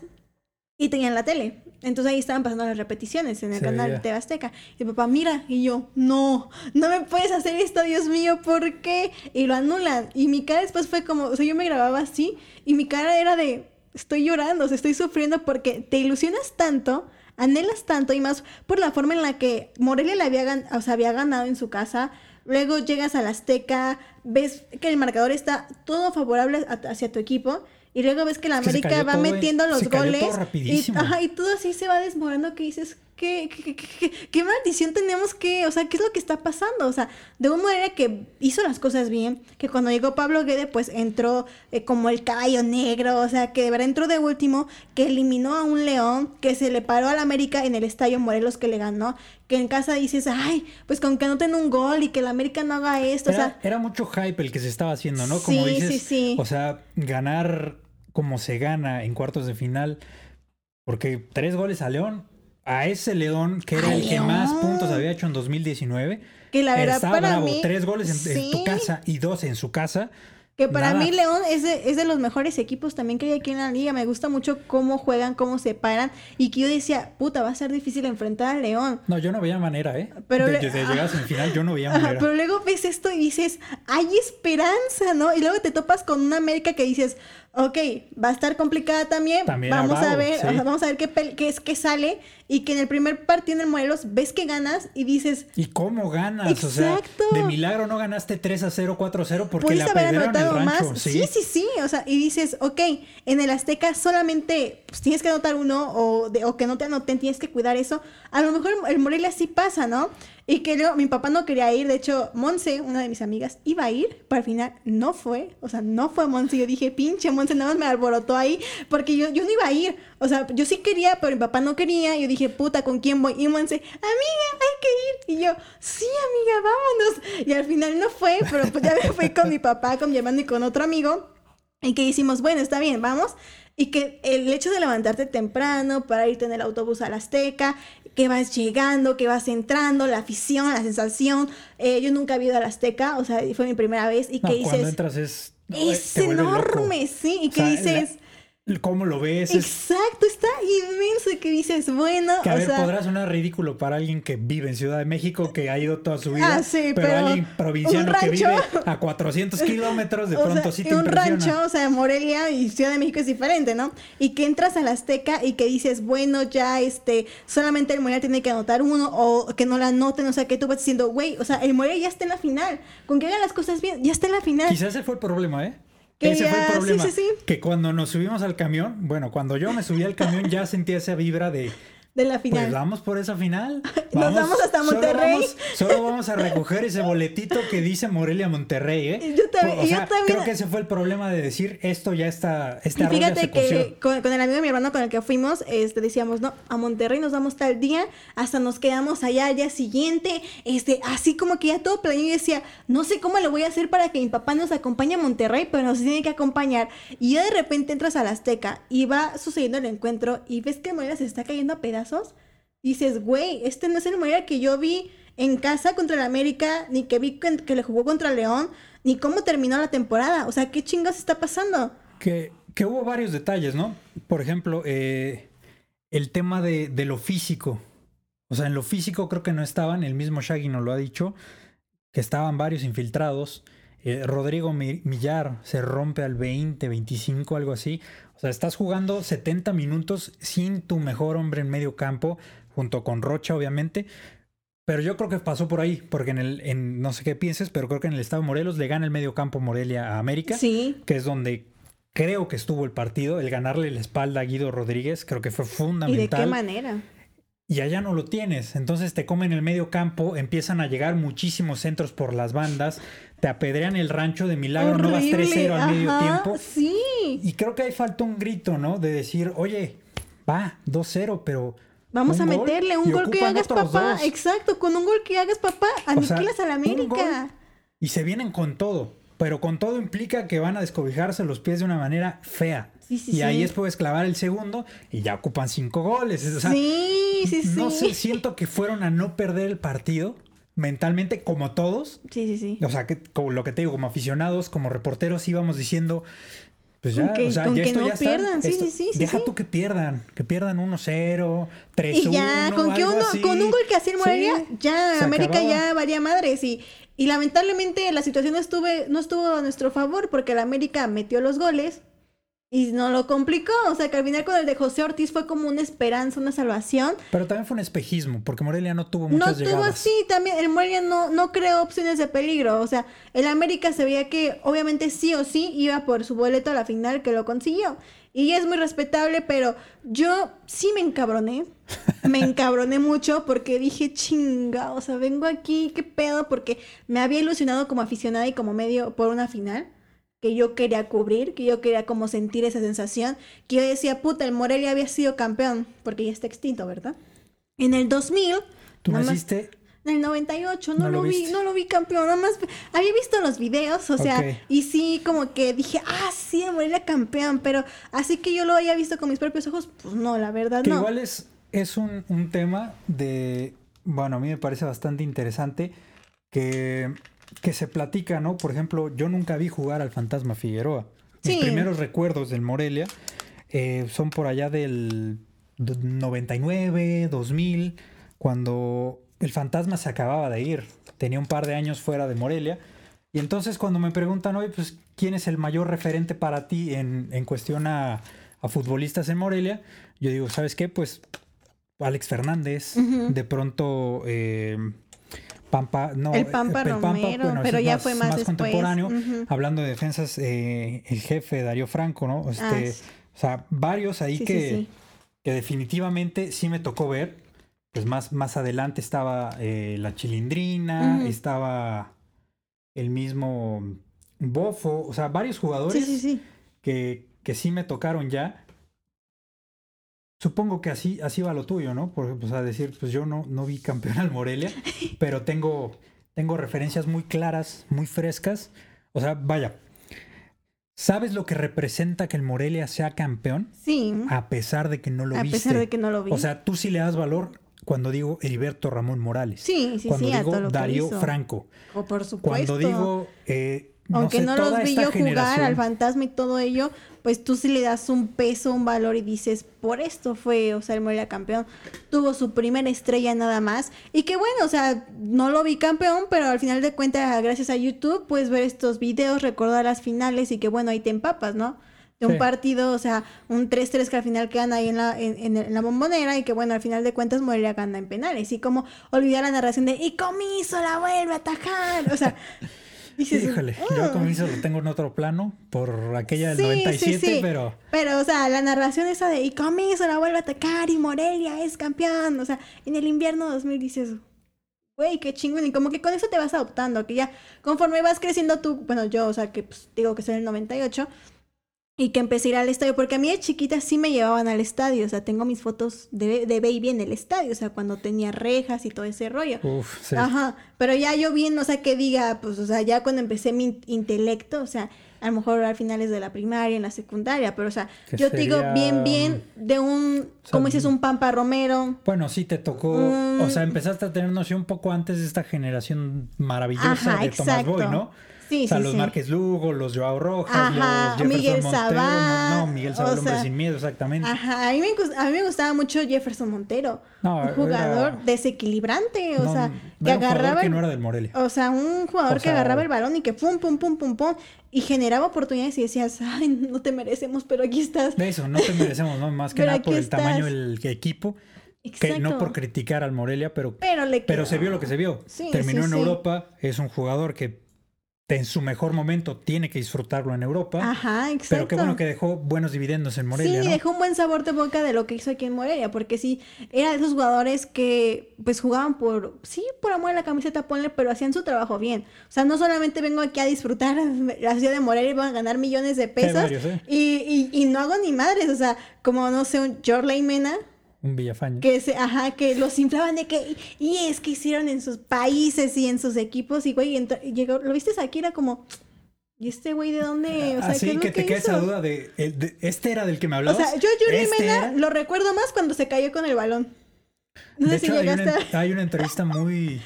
y tenían la tele. Entonces ahí estaban pasando las repeticiones en el Se canal veía. de Azteca. Y papá, mira, y yo, no, no me puedes hacer esto, Dios mío, ¿por qué? Y lo anulan. Y mi cara después fue como, o sea, yo me grababa así y mi cara era de, estoy llorando, o sea, estoy sufriendo porque te ilusionas tanto, anhelas tanto y más por la forma en la que Morelia le había, gan- o sea, había ganado en su casa. Luego llegas al Azteca, ves que el marcador está todo favorable a- hacia tu equipo. Y luego ves que la Es que se América va metiendo los goles. y, ajá, y todo así se va desmoronando que dices, ¿qué, qué, qué, qué- maldición tenemos que, o sea, qué es lo que está pasando? O sea, de una manera que hizo las cosas bien, que cuando llegó Pablo Guede, pues entró eh, como el caballo negro, o sea, que de verdad entró de último, que eliminó a un león, que se le paró al América en el Estadio Morelos que le ganó, que en casa dices, ay, pues con que anoten un gol y que el América no haga esto, o Era, sea, era mucho hype el que se estaba haciendo, ¿no? Como Sí, dices, sí, sí. o sea, ganar como se gana en cuartos de final, Porque tres goles a León, a ese León, que era ¡A el que más puntos había hecho en 2019. Que la verdad está para bravo. mí... Tres goles en, en tu casa y dos en su casa. Que para Nada. mí León es de, es de los mejores equipos también que hay aquí en la liga. Me gusta mucho cómo juegan, cómo se paran. Y que yo decía, puta, va a ser difícil enfrentar a León. No, yo no veía manera, ¿eh? Pero de, le- de llegar a semifinal, yo no veía manera. pero luego ves esto y dices, hay esperanza, ¿no? Y luego te topas con una América que dices, ok, va a estar complicada también. También vamos a ver, sí. ajá, vamos a ver qué, qué es que sale. Y que en el primer partido en el Morelos ves que ganas y dices, ¿Y cómo ganas? O sea, Exacto. de milagro no ganaste 3 a 0, 4 a 0 porque le haber el anotado rancho. más. Sí. sí, sí, O sea, y dices, ok, en el Azteca solamente pues, tienes que anotar uno o, de- o que no te anoten, tienes que cuidar eso. A lo mejor el Morelia sí pasa, ¿no? Y que luego mi papá no quería ir. De hecho, Monse, una de mis amigas, iba a ir, pero al final no fue. O sea, no fue Monse. Yo dije, pinche Monse, nada más me alborotó ahí porque yo, yo no iba a ir. O sea, yo sí quería, pero mi papá no quería. Yo dije, puta, ¿con quién voy? Y Monse, amiga, hay que ir. Y yo, sí, amiga, vámonos. Y al final no fue, pero pues ya me fui con mi papá, con mi hermano y con otro amigo. Y que hicimos, bueno, está bien, vamos. Y que el hecho de levantarte temprano para irte en el autobús al Azteca, que vas llegando, que vas entrando, la afición, la sensación. Eh, yo nunca había ido al Azteca, o sea, fue mi primera vez. Y No, que cuando dices, entras es... es vuelve loco. enorme, sí. Y O que dices, la- ¿Cómo lo ves? Es- exacto, está inmenso. Que dices, bueno, que a o ver, sea, podrá sonar ridículo para alguien que vive en Ciudad de México, que ha ido toda su vida. Ah, sí, pero, pero alguien provinciano un que vive rancho- a 400 kilómetros, de O pronto sea, sí te un impresiona. rancho, o sea, Morelia y Ciudad de México es diferente, ¿no? Y que entras al Azteca y que dices, bueno, ya este, solamente el Morelia tiene que anotar uno o que no la anoten, o sea, que tú vas diciendo, güey, o sea, el Morelia ya está en la final, con que hagan las cosas bien, ya está en la final. Quizás ese fue el problema, ¿eh? Que ese fue el sí, problema. sí, sí. Que cuando nos subimos al camión, bueno, cuando yo me subí al camión ya sentía esa vibra de, de la final. pues vamos por esa final. Nos vamos hasta solo Monterrey. vamos- Solo vamos, a recoger ese boletito que dice Morelia Monterrey, ¿eh? Yo también- O yo sea, también- creo que ese fue el problema de decir esto ya está, este Y fíjate se que con, con el amigo de mi hermano con el que fuimos, este, decíamos, no, a Monterrey nos vamos tal día, hasta nos quedamos allá al día siguiente, este, así como que ya todo planeado y decía, no sé cómo lo voy a hacer para que mi papá nos acompañe a Monterrey, pero nos tiene que acompañar. Y ya de repente entras al Azteca y va sucediendo el encuentro y ves que Morelia se está cayendo a pedazos, dices, güey, este no es el Morelia que yo vi en casa contra el América, ni que vi que, le jugó contra León, ni cómo terminó la temporada. O sea, ¿qué chingas está pasando? Que, que hubo varios detalles, ¿no? Por ejemplo, eh, el tema de, de lo físico. O sea, en lo físico creo que no estaban, el mismo Shaggy nos lo ha dicho, que estaban varios infiltrados. Eh, Rodrigo Mi- Millar se rompe al 20, 25, algo así. O sea, estás jugando 70 minutos sin tu mejor hombre en medio campo, junto con Rocha, obviamente. Pero yo creo que pasó por ahí, porque en el, en, no sé qué pienses, pero creo que en el estado de Morelos le gana el medio campo Morelia a América Sí, que es donde creo que estuvo el partido, el ganarle la espalda a Guido Rodríguez, creo que fue ¿y de fundamental. qué manera? Y allá no lo tienes, entonces te comen el medio campo, empiezan a llegar muchísimos centros por las bandas, te apedrean el rancho de milagro, no vas Horrible, 3-0 al medio tiempo. Sí. Y creo que ahí falta un grito, ¿no? De decir, oye, va, 2-0, pero... Vamos a meterle un gol que hagas, papá. dos. Exacto, con un gol que hagas, papá, O sea, aniquilas a la América. Y se vienen con todo, pero con todo implica que van a descobijarse los pies de una manera fea. Sí, sí, y ahí sí. es puedes clavar el segundo y ya ocupan cinco goles. O sea, sí, sí, sí. No sé, siento que fueron a no perder el partido mentalmente como todos. Sí, sí, sí. O sea, que como lo que te digo, como aficionados, como reporteros íbamos diciendo, pues ya, que- o sea, con ya que esto no ya está. pierdan, sí, Esto- sí, sí, Deja sí. tú que pierdan, que pierdan 1-0, 3-1. Y ya, con, que uno, así. con un gol que hacía el Morelia, Sí, ya América acababa. ya varía madres. Y, y lamentablemente la situación no, estuve, no estuvo a nuestro favor porque el América metió los goles y no lo complicó. O sea que al final con el de José Ortiz fue como una esperanza, una salvación. Pero también fue un espejismo, porque Morelia no tuvo No muchas tuvo llegadas. así, también el Morelia no, no creó opciones de peligro. O sea, el América se veía que obviamente sí o sí iba por su boleto a la final que lo consiguió. Y es muy respetable, pero yo sí me encabroné. Me encabroné mucho porque dije, chinga, o sea, vengo aquí, qué pedo, porque me había ilusionado como aficionada y como medio por una final que yo quería cubrir, que yo quería como sentir esa sensación, que yo decía, puta, el Morelia había sido campeón, porque ya está extinto, ¿verdad? En el 2000, Tú naciste En el 98, no, No lo, vi, viste. no lo vi campeón, nada más había visto los videos, o sea, y sí, como que dije, ah, sí, el Morelia campeón, pero así que yo lo haya visto con mis propios ojos, pues no, la verdad Que no. igual es, es un, un tema de, bueno, a mí me parece bastante interesante que, que se platica, ¿no? Por ejemplo, yo nunca vi jugar al Fantasma Figueroa. Mis Sí. primeros recuerdos del Morelia eh, son por allá del do- 99, 2000, cuando el Fantasma se acababa de ir. Tenía un par de años fuera de Morelia. Y entonces cuando me preguntan hoy, pues, ¿quién es el mayor referente para ti en, en cuestión a, a futbolistas en Morelia? Yo digo, ¿sabes qué? Pues Alex Fernández, de pronto eh, Pampa, no, El Pampa Romero, ese pero ya fue más después. contemporáneo. Hablando de defensas, eh, el jefe Darío Franco, ¿no? Este, Ah, sí. O sea, varios ahí Sí, que, sí. que definitivamente sí me tocó ver. Pues más, más adelante estaba eh, la Chilindrina, estaba el mismo Bofo, o sea, varios jugadores que, que sí me tocaron ya. Supongo que así, así va lo tuyo, ¿no? Por, o sea, decir, pues yo no, no vi campeón al Morelia, pero tengo, tengo referencias muy claras, muy frescas. O sea, vaya, ¿sabes lo que representa que el Morelia sea campeón? Sí, A pesar de que no lo a viste. pesar de que no lo vi. O sea, tú sí le das valor cuando digo Heriberto Ramón Morales. sí, sí, cuando sí, a digo todo lo que Darío hizo. Franco. O por supuesto. Cuando digo... eh, no Aunque sé, no los vi yo jugar al fantasma y todo ello, pues tú sí le das un peso, un valor y dices, por esto fue, o sea, el Morelia campeón. Tuvo su primera estrella nada más. Y que bueno, o sea, no lo vi campeón, pero al final de cuentas, gracias a YouTube, puedes ver estos videos, recordar las finales y que bueno, ahí te empapas, ¿no? De un Sí. partido, o sea, un 3-3 que al final quedan ahí en la, en la bombonera y que bueno, al final de cuentas Morelia gana en penales. Y como olvidar la narración de, y Comiso la vuelve a atajar. O sea, dices, Híjole, "Ah". yo con eso lo tengo en otro plano por aquella del Sí, 97, sí, sí. pero Pero, o sea, la narración esa de y Comiso la vuelve a atacar y Morelia es campeón. O sea, en el invierno 2000 dices, güey, qué chingón. Y como que con eso te vas adoptando, que ya conforme vas creciendo tú, bueno, yo, o sea, que pues, digo que soy el 98. Y que empecé a ir al estadio, porque a mí de chiquita sí me llevaban al estadio, o sea, tengo mis fotos de, de baby en el estadio, o sea, cuando tenía rejas y todo ese rollo. uff, sí. Ajá, pero ya yo bien, o sea, que diga, pues, o sea, ya cuando empecé mi in- intelecto, o sea, a lo mejor al finales de la primaria, en la secundaria, pero, o sea, yo te digo bien, bien de un, sea, como dices, un Pampa Romero. Bueno, sí te tocó, Mm. o sea, empezaste a tener noción un poco antes de esta generación maravillosa Ajá, de Tomás Boy. ¿no? Sí, o sea, sí, los sí. Márquez Lugo, los Joao Rojas, Ajá, los Jefferson Miguel Montero, no, Miguel Sabá, o hombre sin miedo, exactamente. Ajá, a mí, me, gus- a mí me gustaba mucho Jefferson Montero, No, un jugador era- desequilibrante, o no, sea, que agarraba que no era del Morelia. O sea, un jugador O que agarraba el balón y que pum, pum, pum, pum, pum, y generaba oportunidades y decías, ay, no te merecemos, pero aquí estás. De eso, no te merecemos, ¿no? Más que nada por el estás. tamaño del equipo, que no por criticar al Morelia, pero Pero le Pero quedó. se vio lo que se vio. Sí, Terminó sí, en sí. Europa, es un jugador que en su mejor momento tiene que disfrutarlo en Europa. Ajá, exacto. pero qué bueno que dejó buenos dividendos en Morelia, sí, ¿no? dejó un buen sabor de boca de lo que hizo aquí en Morelia, porque sí, era de esos jugadores que pues jugaban por, sí, por amor a la camiseta, ponle, pero hacían su trabajo bien. O sea, no solamente vengo aquí a disfrutar la ciudad de Morelia y van a ganar millones de pesos varios, ¿eh? y, y, y no hago ni madres, o sea, como no sé, un Jorley Mena, Un Villafaña. que se, ajá, que los inflaban de que, y es que hicieron en sus países y en sus equipos, y güey, llegó, lo viste aquí, era como, ¿y este güey de dónde? O sea, Así ¿qué es lo que te queda esa duda de, ¿este era del que me O hablabas? sea, yo Yuri ¿Este Mena era? lo recuerdo más cuando se cayó con el balón. No De sé si hecho, hay una, a... hay una entrevista muy...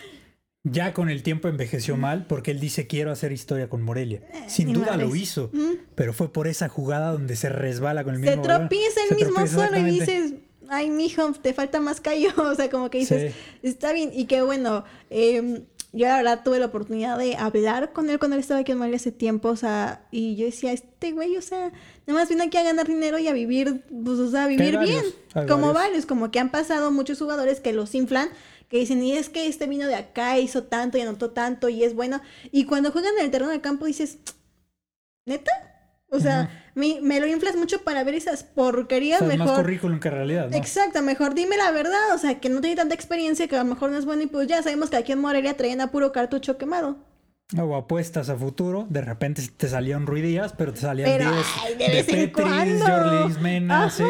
Ya con el tiempo envejeció mal porque él dice quiero hacer historia con Morelia. Sin ni duda lo hizo, Mm. pero fue por esa jugada donde se resbala con el Se mismo balón. tropieza el Se mismo solo y dices, ay, mijo, te falta más callo. O sea, como que dices, está bien. Y que bueno, eh, yo la verdad tuve la oportunidad de hablar con él cuando él estaba aquí en Morelia hace tiempo. O sea, y yo decía, este güey, o sea, nada más vino aquí a ganar dinero y a vivir, pues, o sea, a vivir bien. Como varios. varios, como que han pasado muchos jugadores que los inflan. Que dicen, y es que este vino de acá, hizo tanto y anotó tanto y es bueno. Y cuando juegan en el terreno de campo dices, ¿neta? O sea. Me, me lo inflas mucho para ver esas porquerías. O sea, es más mejor. currículum que realidad, ¿no? Exacto, mejor dime la verdad. O sea, que no tiene tanta experiencia, que a lo mejor no es bueno. Y pues ya sabemos que aquí en Morelia traían a puro cartucho quemado. O apuestas a futuro, de repente te salían ruidías, pero te salían Pero, 10 ay, de Petris, Mena, Ajá, sí.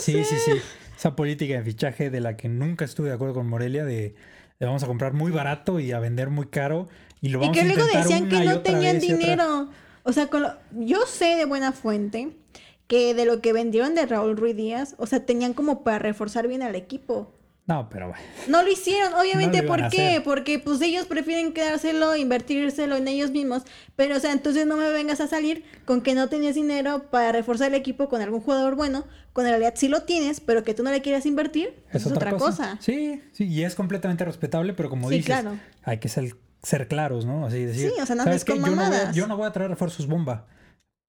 Sí, sí, sea. sí. Esa política de fichaje de la que nunca estuve de acuerdo con Morelia, de le vamos a comprar muy barato y a vender muy caro y lo Y vamos que a luego decían que no tenían otra- dinero. O sea, con lo- yo sé de buena fuente que de lo que vendieron de Raúl Ruiz Díaz, o sea, tenían como para reforzar bien al equipo. No, pero bueno. No lo hicieron, obviamente, No lo iban ¿por qué? Porque pues ellos prefieren quedárselo, invertírselo en ellos mismos. Pero, o sea, entonces no me vengas a salir con que no tenías dinero para reforzar el equipo con algún jugador bueno, cuando en realidad sí lo tienes, pero que tú no le quieras invertir, Es, es, otra, cosa. Sí, sí, y es completamente respetable, pero como Sí, dices, claro. hay que ser, ser claros, ¿no? Así decir, Sí, o sea, no yo, no voy yo no voy a traer refuerzos bomba.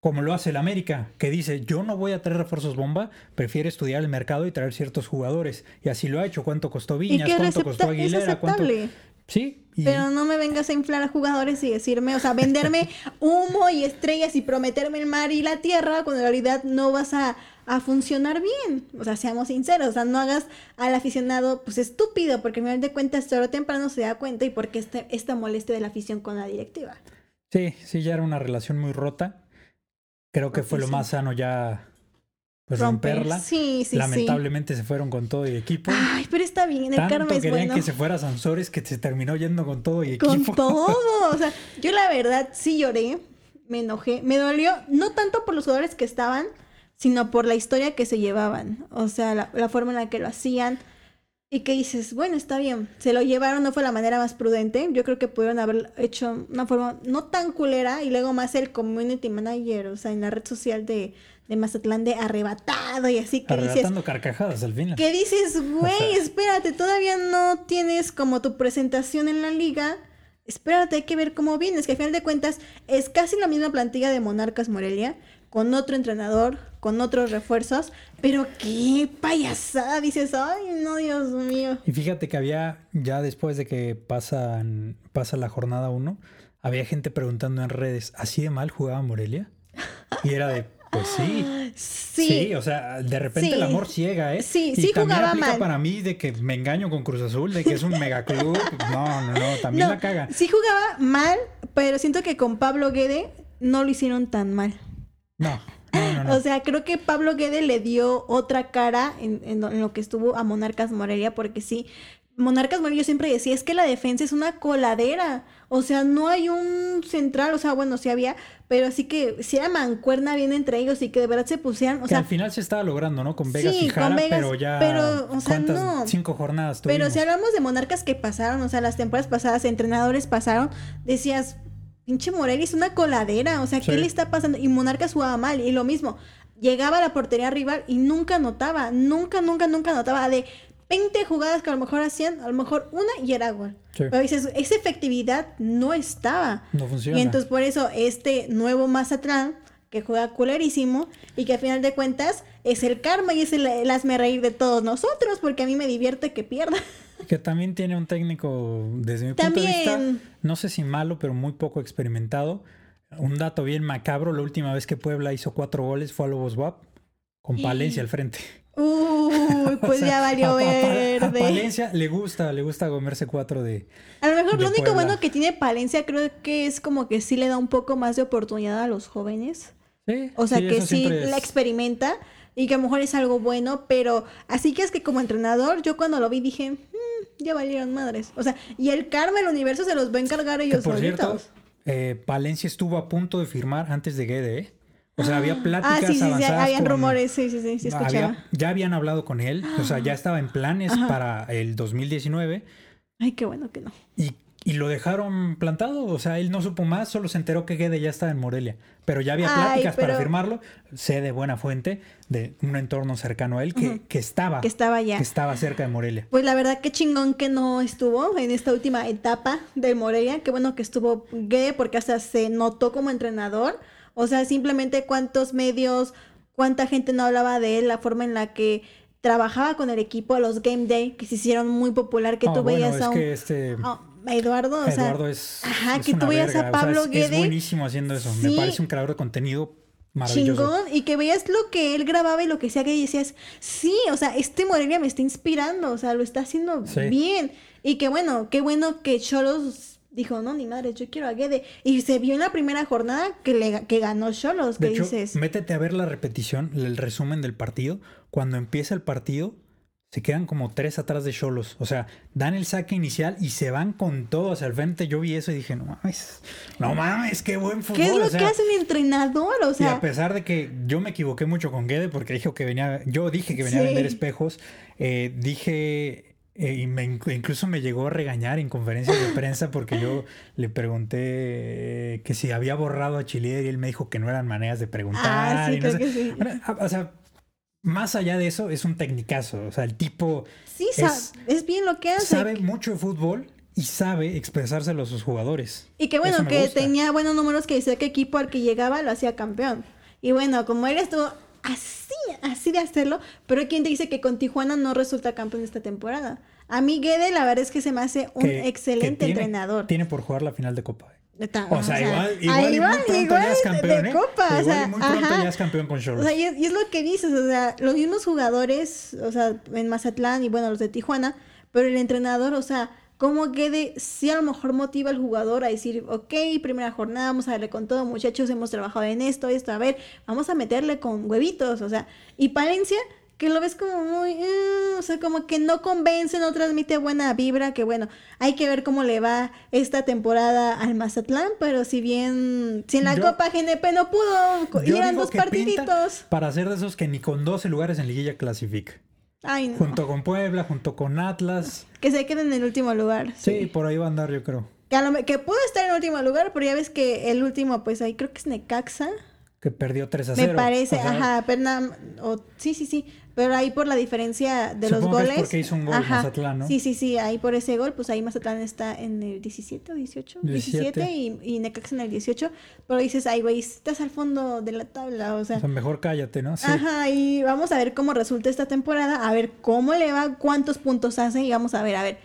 Como lo hace el América, que dice, yo no voy a traer refuerzos bomba, prefiere estudiar el mercado y traer ciertos jugadores. Y así lo ha hecho. ¿Cuánto costó Viñas? ¿Cuánto costó es Aguilera? ¿Cuánto... aceptable. Sí, y Pero no me vengas a inflar a jugadores y decirme, o sea, venderme humo y estrellas y prometerme el mar y la tierra cuando en realidad no vas a, a funcionar bien. O sea, seamos sinceros, o sea, no hagas al aficionado pues estúpido, porque al final de cuentas tarde o temprano se da cuenta y porque este, esta molestia de la afición con la directiva. sí, sí, ya era una relación muy rota. Creo que fue lo más sano ya pues Romper. romperla. Sí, sí, Lamentablemente se fueron con todo y equipo. Ay, pero está bien, el Tanto karma es querían bueno. que se fuera Sansores que se terminó yendo con todo y Con equipo. todo. O sea, yo la verdad sí lloré, me enojé, me dolió, no tanto por los jugadores que estaban, sino por la historia que se llevaban. O sea, la, la forma en la que lo hacían. Y que dices, bueno, está bien, se lo llevaron, no fue la manera más prudente. Yo creo que pudieron haber hecho una forma no tan culera y luego más el community manager, o sea, en la red social de, de Mazatlán de arrebatado y así que dices, carcajadas al final. que dices, güey, espérate, todavía no tienes como tu presentación en la liga. Espérate, hay que ver cómo vienes, que al final de cuentas es casi la misma plantilla de Monarcas Morelia, con otro entrenador, con otros refuerzos, pero qué payasada, dices, ay, no, Dios mío. Y fíjate que había, ya después de que pasan, pasa la jornada 1, había gente preguntando en redes, ¿así de mal jugaba Morelia? Y era de, pues sí. Sí, Sí, o sea, de repente Sí. el amor ciega, ¿eh? Sí, y sí también jugaba aplica mal. para mí de que me engaño con Cruz Azul, de que es un megaclub. No, no, no, también no, la caga. sí jugaba mal, pero siento que con Pablo Guede no lo hicieron tan mal. No, no, no. O sea, creo que Pablo Guede le dio otra cara en, en lo- en lo que estuvo a Monarcas Morelia, porque sí, Monarcas Morelia yo siempre decía, es que la defensa es una coladera. O sea, no hay un central, o sea, bueno, sí había, pero sí que si era mancuerna bien entre ellos y que de verdad se pusieran, o que sea, al final se estaba logrando, ¿no? Con Vegas Sí, y con Jara, Vegas, pero ya. pero, o sea, no. Cinco jornadas tuvimos. pero si hablamos de monarcas que pasaron, o sea, las temporadas pasadas, entrenadores pasaron, decías, pinche Morelia es una coladera, o sea, ¿qué Sí. le está pasando? Y Monarcas jugaba mal, y lo mismo, llegaba a la portería rival y nunca anotaba, nunca, nunca, nunca anotaba de 20 jugadas que a lo mejor hacían, a lo mejor una y era gol. Sí. Pero dices, esa efectividad no estaba. No funciona. Y entonces por eso este nuevo Mazatlán, que juega culerísimo y que a final de cuentas es el karma y es el, el hazme reír de todos nosotros, porque a mí me divierte que pierda. Que también tiene un técnico, desde mi punto de vista, no sé si malo, pero muy poco experimentado. Un dato bien macabro, la última vez que Puebla hizo cuatro goles fue a Lobos WAP, con Palencia al frente. Uy, pues O sea, ya valió a- a- a verde. Palencia le gusta, le gusta comerse cuatro de... A lo mejor lo único Puebla. bueno que tiene Palencia creo que es como que sí le da un poco más de oportunidad a los jóvenes. Sí, O sea sí, que sí es- la experimenta y que a lo mejor es algo bueno, pero así que es que como entrenador, yo cuando lo vi dije, "Mm, ya valieron madres. O sea, y el karma, el universo se los va a encargar Que ellos por cierto, solitos. eh, Palencia estuvo a punto de firmar antes de Guede, ¿eh? O sea, había pláticas Ah, sí, sí, habían con- rumores, sí, sí, sí, sí, escuchaba. había- ya habían hablado con él, o sea, ya estaba en planes Ajá. para el 2019 Ay, qué bueno que no. y, y lo dejaron plantado, o sea, él no supo más, solo se enteró que Guede ya estaba en Morelia, pero ya había Ay, pláticas para firmarlo, sé de buena fuente, de un entorno cercano a él, que, que estaba, Que estaba ya. que estaba cerca de Morelia. Pues la verdad que chingón que no estuvo en esta última etapa del Morelia. Qué bueno que estuvo Guede porque hasta se notó como entrenador. O sea, simplemente cuántos medios, cuánta gente no hablaba de él, la forma en la que trabajaba con el equipo, los Game Day, que se hicieron muy popular, que No, tú bueno, veías es a un... que este... Eduardo, o sea, Eduardo es, ajá, es que tú veías a verga, o sea, Pablo es- buenísimo haciendo eso. Me parece un creador de contenido maravilloso. chingón y que veías lo que él grababa y lo que hacía que decías, sí, o sea, este Morelia me está inspirando, o sea, lo está haciendo Sí. bien. Y que bueno, qué bueno que Cholos dijo, no, ni madre, yo quiero a Guede. Y se vio en la primera jornada que, le, que ganó Cholos, hecho, dices, métete a ver la repetición, el resumen del partido. Cuando empieza el partido, se quedan como tres atrás de Cholos. O sea, dan el saque inicial y se van con todo hacia el frente. Yo vi eso y dije, no mames, no mames, qué buen fútbol. ¿Qué es lo o sea, que hace el entrenador? O y sea, a pesar de que yo me equivoqué mucho con Guede porque dijo que venía, yo dije que venía a vender espejos, eh, dije eh, y me, incluso me llegó a regañar en conferencias de prensa porque yo le pregunté eh, que si había borrado a Chile y él me dijo que no eran maneras de preguntar. ah, sí, y no creo sé. que sí. Ahora, a- O sea, más allá de eso, es un tecnicazo. O sea, el tipo Sí, es- es, bien lo que hace. sabe mucho de fútbol y sabe expresárselo a sus jugadores. Y que bueno, que gusta. tenía buenos números que decía que equipo al que llegaba lo hacía campeón. Y bueno, como él estuvo así, así de hacerlo, pero hay quien te dice que con Tijuana no resulta campeón esta temporada. A mí Guede la verdad es que se me hace un que- que excelente tiene- entrenador. Tiene por jugar la final de Copa. Eh. Está- O sea, igual, ahí igual, y muy igual ya es campeón, de ¿eh? Copa, o igual sea, y muy pronto ajá. ya es campeón con O Cholos. sea, y es, y es lo que dices, o sea, los mismos jugadores, o sea, en Mazatlán y bueno, los de Tijuana, pero el entrenador, o sea, cómo Guede sí a lo mejor motiva al jugador a decir, ok, primera jornada, vamos a darle con todo, muchachos, hemos trabajado en esto, esto, a ver, vamos a meterle con huevitos, o sea, y Palencia, que lo ves como muy, eh, o sea, como que no convence, no transmite buena vibra, que bueno, hay que ver cómo le va esta temporada al Mazatlán, pero si bien, si en la Yo- Copa GNP no pudo, eran dos partiditos. para ser de esos que ni con 12 lugares en liguilla clasifica. Ay, no. Junto con Puebla, junto con Atlas. Que se quede en el último lugar. Sí, Sí. por ahí va a andar, yo creo. Que, a lo que pudo estar en el último lugar, pero ya ves que el último, pues ahí creo que es Necaxa. Que perdió 3 a 0. Me parece, O sea, ajá, pero o, sí, sí, sí. Pero ahí por la diferencia de los Supongo que es goles. porque hizo un gol ajá, Mazatlán, ¿no? Sí, sí, sí. Ahí por ese gol, pues ahí Mazatlán está en el 17 o 18. 17, 17. y, y Necaxa en el 18. Pero dices, ay, güey, estás al fondo de la tabla, o sea. o sea, mejor cállate, ¿no? Sí. Ajá, y vamos a ver cómo resulta esta temporada, a ver cómo le va, cuántos puntos hace y vamos a ver, a ver,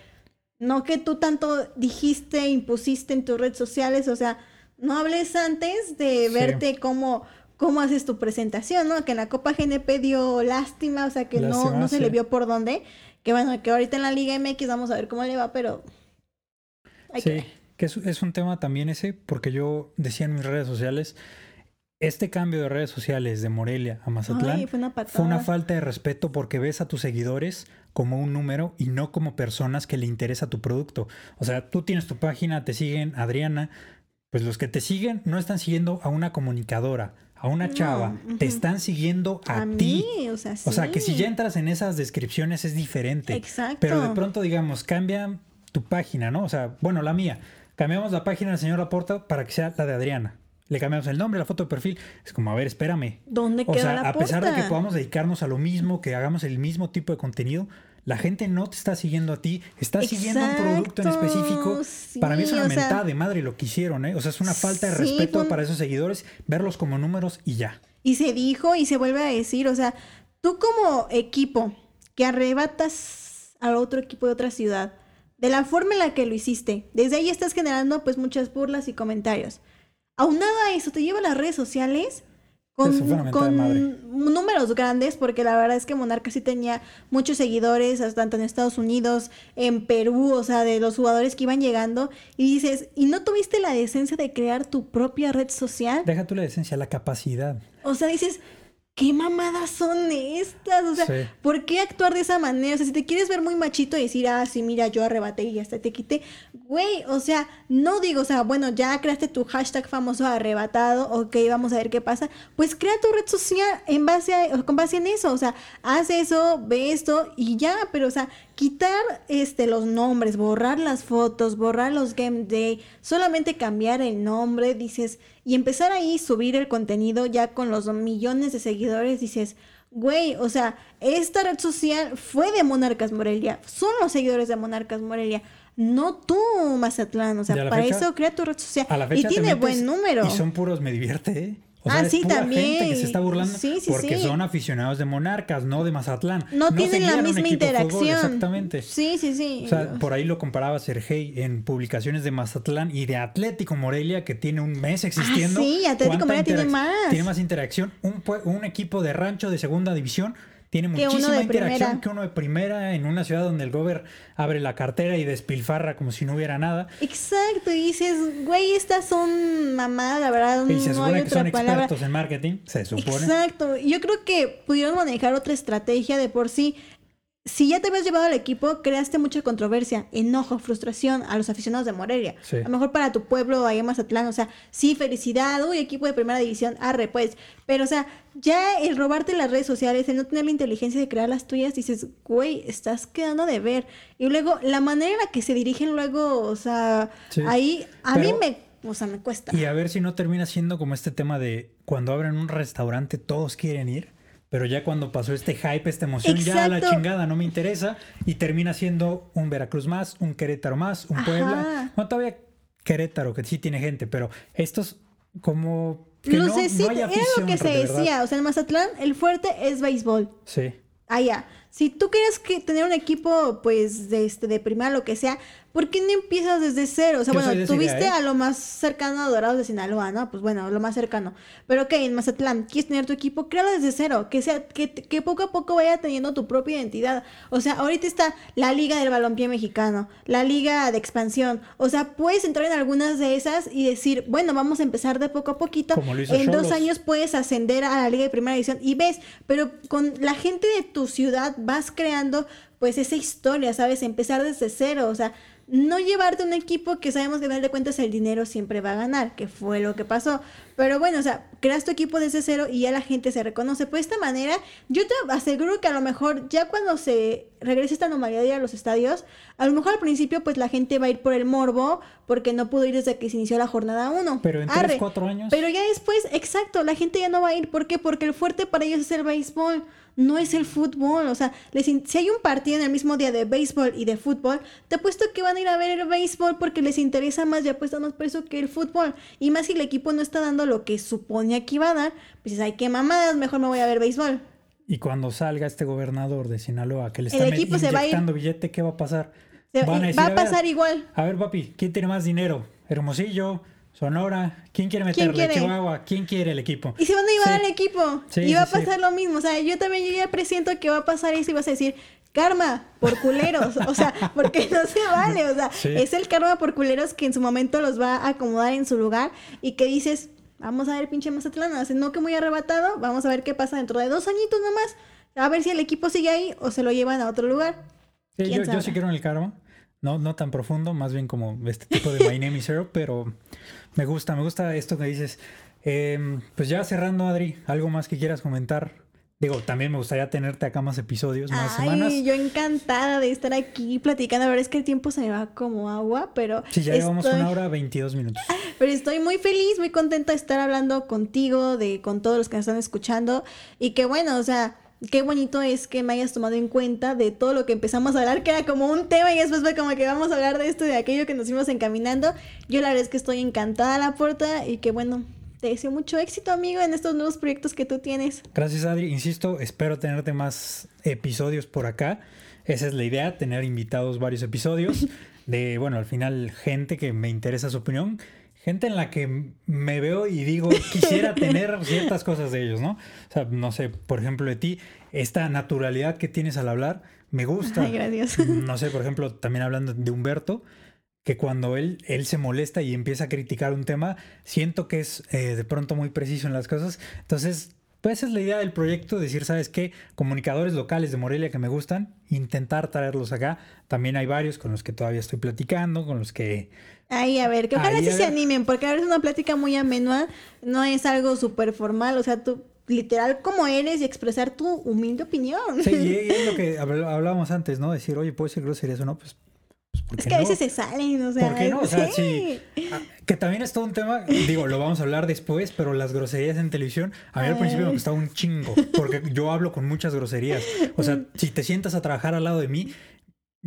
no que tú tanto dijiste, impusiste en tus redes sociales, o sea, no hables antes de Sí. verte cómo, cómo haces tu presentación, ¿no? Que en la Copa GNP dio lástima, o sea, que no, Lástima, no se sí. le vio por dónde, que bueno, que ahorita en la Liga MX vamos a ver cómo le va, pero... hay que Sí, ver. que es, es un tema también ese, porque yo decía en mis redes sociales, este cambio de redes sociales de Morelia a Mazatlán Ay, fue una patada. fue una falta de respeto porque ves a tus seguidores como un número y no como personas que le interesa tu producto. O sea, tú tienes tu página, te siguen Adriana, pues los que te siguen no están siguiendo a una comunicadora, a una No, chava, te están siguiendo a, a ti. mí, o sea, sí. O sea, que si ya entras en esas descripciones es diferente. Exacto. Pero de pronto, digamos, cambia tu página, ¿no? O sea, bueno, la mía. Cambiamos la página del señor Laporta para que sea la de Adriana. Le cambiamos el nombre, la foto de perfil. Es como, a ver, espérame. ¿Dónde O queda sea, la a pesar de que podamos dedicarnos a lo mismo, que hagamos el mismo tipo de contenido, la gente no te está siguiendo a ti, está siguiendo un producto en Exacto, específico. Para mí es una sea- mentada de madre lo que hicieron, ¿eh? O sea, es una falta de Sí, respeto un- para esos seguidores, verlos como números y ya. Y se dijo y se vuelve a decir, o sea, tú como equipo que arrebatas al otro equipo de otra ciudad, de la forma en la que lo hiciste, desde ahí estás generando pues muchas burlas y comentarios. Aunado a eso, te lleva a las redes sociales con, números grandes, porque la verdad es que Monarca sí tenía muchos seguidores, hasta tanto en Estados Unidos, en Perú, o sea, de los jugadores que iban llegando, y dices, ¿y no tuviste la decencia de crear tu propia red social? Deja tú la esencia, la capacidad. O sea, dices, ¿qué mamadas son estas? O sea, Sí. ¿por qué actuar de esa manera? O sea, si te quieres ver muy machito y decir, ah, sí, mira, yo arrebaté y hasta te quité, güey, o sea, no digo, o sea, bueno, ya creaste tu hashtag famoso arrebatado, ok, vamos a ver qué pasa. Pues crea tu red social en base a, con base en eso, o sea, haz eso, ve esto y ya, pero, o sea, quitar este, los nombres, borrar las fotos, borrar los game day, solamente cambiar el nombre, dices, y empezar ahí subir el contenido ya con los millones de seguidores, dices, güey, o sea, esta red social fue de Monarcas Morelia, son los seguidores de Monarcas Morelia, no tú, Mazatlán, o sea, para fecha- eso crea tu red social. A la y fecha tiene metes buen número. Y son puros me divierte, ¿eh? O Ah, es sí, también. gente que se está burlando Sí, sí, porque sí. son aficionados de Monarcas, no de Mazatlán. no, tienen la misma de fútbol, interacción. exactamente. Sí, sí, sí. O sea, por ahí lo comparaba Sergey en publicaciones de Mazatlán y de Atlético Morelia, que tiene un mes existiendo. Ah, sí, Atlético ¿Cuánta Morelia tiene más. Tiene más interacción. Un, un equipo de rancho de segunda división tiene muchísima interacción primera. que uno de primera en una ciudad donde el gober abre la cartera y despilfarra como si no hubiera nada. Exacto, y dices, güey, estas son mamadas, la verdad, Y se no supone hay que son palabra. expertos en marketing, se supone. Exacto, yo creo que pudieron manejar otra estrategia de por sí. Si ya te habías llevado al equipo, creaste mucha controversia, enojo, frustración a los aficionados de Morelia. Sí. A lo mejor para tu pueblo, ahí en Mazatlán, o sea, sí, felicidad, uy, equipo de primera división, arre, pues. Pero, o sea, ya el robarte las redes sociales, el no tener la inteligencia de crear las tuyas, dices, güey, estás quedando de ver. Y luego, la manera en la que se dirigen luego, o sea, Sí. ahí, a Pero- mí me, o sea, me cuesta. Y a ver si no termina siendo como este tema de cuando abren un restaurante todos quieren ir, pero ya cuando pasó este hype, esta emoción, ya a la Exacto. chingada no me interesa y termina siendo un Veracruz más, un Querétaro más, un Ajá. Puebla. No, todavía Querétaro, que sí tiene gente, pero estos como... Que no, no hay era lo que se de decía, o sea, en Mazatlán el fuerte es béisbol. Sí. Allá. Si tú quieres que tener un equipo, pues, de, este, de primera, lo que sea, ¿por qué no empiezas desde cero? O sea, Yo bueno, tuviste ¿eh? a lo más cercano a Dorados de Sinaloa, ¿no? Pues bueno, lo más cercano. Pero ok, en Mazatlán, ¿quieres tener tu equipo? Créalo desde cero. Que sea, que, que poco a poco vaya teniendo tu propia identidad. O sea, ahorita está la Liga del Balompié Mexicano, la Liga de Expansión. O sea, puedes entrar en algunas de esas y decir, bueno, vamos a empezar de poco a poquito. Como lo hizo en dos años puedes ascender a la Liga de Primera División y ves, pero con la gente de tu ciudad vas creando pues esa historia, ¿sabes? Empezar desde cero, o sea, no llevarte un equipo que sabemos que al final de cuentas el dinero siempre va a ganar, que fue lo que pasó. Pero bueno, o sea, creas tu equipo desde cero y ya la gente se reconoce. Pues de esta manera, yo te aseguro que a lo mejor ya cuando se regrese esta normalidad a los estadios, a lo mejor al principio pues la gente va a ir por el morbo porque no pudo ir desde que se inició la jornada 1. Pero en tres, cuatro años... Pero ya después, exacto, la gente ya no va a ir. ¿Por qué? Porque el fuerte para ellos es el béisbol, no es el fútbol. O sea, les si hay un partido en el mismo día de béisbol y de fútbol, te apuesto que van a ir a ver el béisbol porque les interesa más y apuestan más por eso que el fútbol. Y más si el equipo no está dando lo que suponía que iba a dar, pues dices, ay, qué mamadas, mejor me voy a ver béisbol. Y cuando salga este gobernador de Sinaloa que le está a inyectando billete, ¿qué va a pasar? Se- Van va decir, a ver, pasar igual. A ver, papi, ¿quién tiene más dinero? Hermosillo, Sonora, ¿quién quiere ¿Quién meterle? quiere? Chihuahua, ¿quién quiere el equipo? Y se van a llevar Sí. al equipo. Sí, y va sí, a pasar lo mismo. O sea, yo también yo ya presiento que va a pasar eso y vas a decir, karma por culeros. o sea, porque no se vale. O sea, es el karma por culeros que en su momento los va a acomodar en su lugar y que dices, vamos a ver pinche Mazatlán, hace no que muy arrebatado, vamos a ver qué pasa dentro de dos añitos nomás. A ver si el equipo sigue ahí o se lo llevan a otro lugar. Sí, ¿Quién yo, yo sí quiero en el karma. No, no tan profundo, más bien como este tipo de My Name is Zero, pero me gusta, me gusta esto que dices. Em, pues ya cerrando, Adri, ¿algo más que quieras comentar? Digo, también me gustaría tenerte acá más episodios, más Ay, semanas. yo encantada de estar aquí platicando. La verdad es que el tiempo se me va como agua, pero. Sí, ya llevamos estoy- una hora 22 minutos. Pero estoy muy feliz, muy contenta de estar hablando contigo, de con todos los que nos están escuchando. Y que bueno, o sea, qué bonito es que me hayas tomado en cuenta de todo lo que empezamos a hablar, que era como un tema y después fue como que vamos a hablar de esto y de aquello que nos fuimos encaminando. Yo la verdad es que estoy encantada la puerta y que bueno, te deseo mucho éxito, amigo, en estos nuevos proyectos que tú tienes. Gracias, Adri. Insisto, espero tenerte más episodios por acá. Esa es la idea, tener invitados varios episodios de, bueno, al final gente que me interesa su opinión, gente en la que me veo y digo, quisiera tener ciertas cosas de ellos, ¿no? O sea, no sé, por ejemplo, de ti, esta naturalidad que tienes al hablar, me gusta. Ay, gracias. No sé, por ejemplo, también hablando de Humberto, que cuando él, él se molesta y empieza a criticar un tema, siento que es eh, de pronto muy preciso en las cosas. Entonces, pues esa es la idea del proyecto, decir, ¿sabes qué? Comunicadores locales de Morelia que me gustan, intentar traerlos acá. También hay varios con los que todavía estoy platicando, con los que... Ay, a ver, que ojalá Ahí, sí se animen, porque ahora es una plática muy amenua, no es algo súper formal, o sea, tú literal como eres y expresar tu humilde opinión. Sí, y es lo que habl- hablábamos antes, ¿no? Decir, oye, ¿puedo decir groserías o no? Pues, pues ¿por Es que a veces se salen, o sea. ¿Por qué no? O sea, sí. Ah, Que también es todo un tema, digo, lo vamos a hablar después, pero las groserías en televisión, a mí al principio me Ay. costaba un chingo, porque yo hablo con muchas groserías. O sea, si te sientas a trabajar al lado de mí,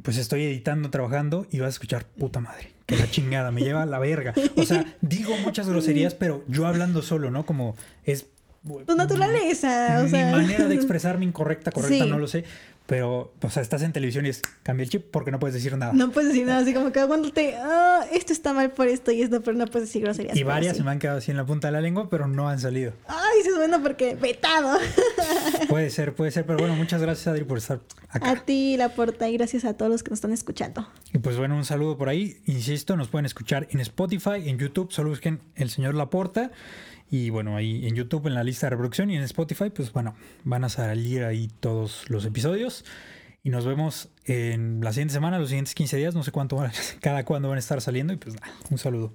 pues estoy editando, trabajando y vas a escuchar, puta madre, que la chingada, me lleva a la verga. O sea, digo muchas groserías, pero yo hablando solo, ¿no? Como es... Tu naturaleza, o Mi sea. manera de expresarme incorrecta, correcta, Sí. no lo sé. Pero, o sea, estás en televisión y es cambia el chip porque no puedes decir nada. No puedes decir nada, así como que aguántate, ah, esto está mal por esto y esto, pero no puedes decir groserías. Y varias sí. se me han quedado así en la punta de la lengua, pero no han salido. Ay, eso es bueno porque vetado. Puede ser, puede ser, pero bueno, muchas gracias Adri por estar acá. A ti, la porta, y gracias a todos los que nos están escuchando. Y pues bueno, un saludo por ahí. Insisto, nos pueden escuchar en Spotify, en YouTube, solo busquen El Señor Laporta. Y bueno, ahí en YouTube, en la lista de reproducción y en Spotify, pues bueno, van a salir ahí todos los episodios. Y nos vemos en la siguiente semana, los siguientes 15 días, no sé cuánto, cada cuándo van a estar saliendo. Y pues nada, un saludo.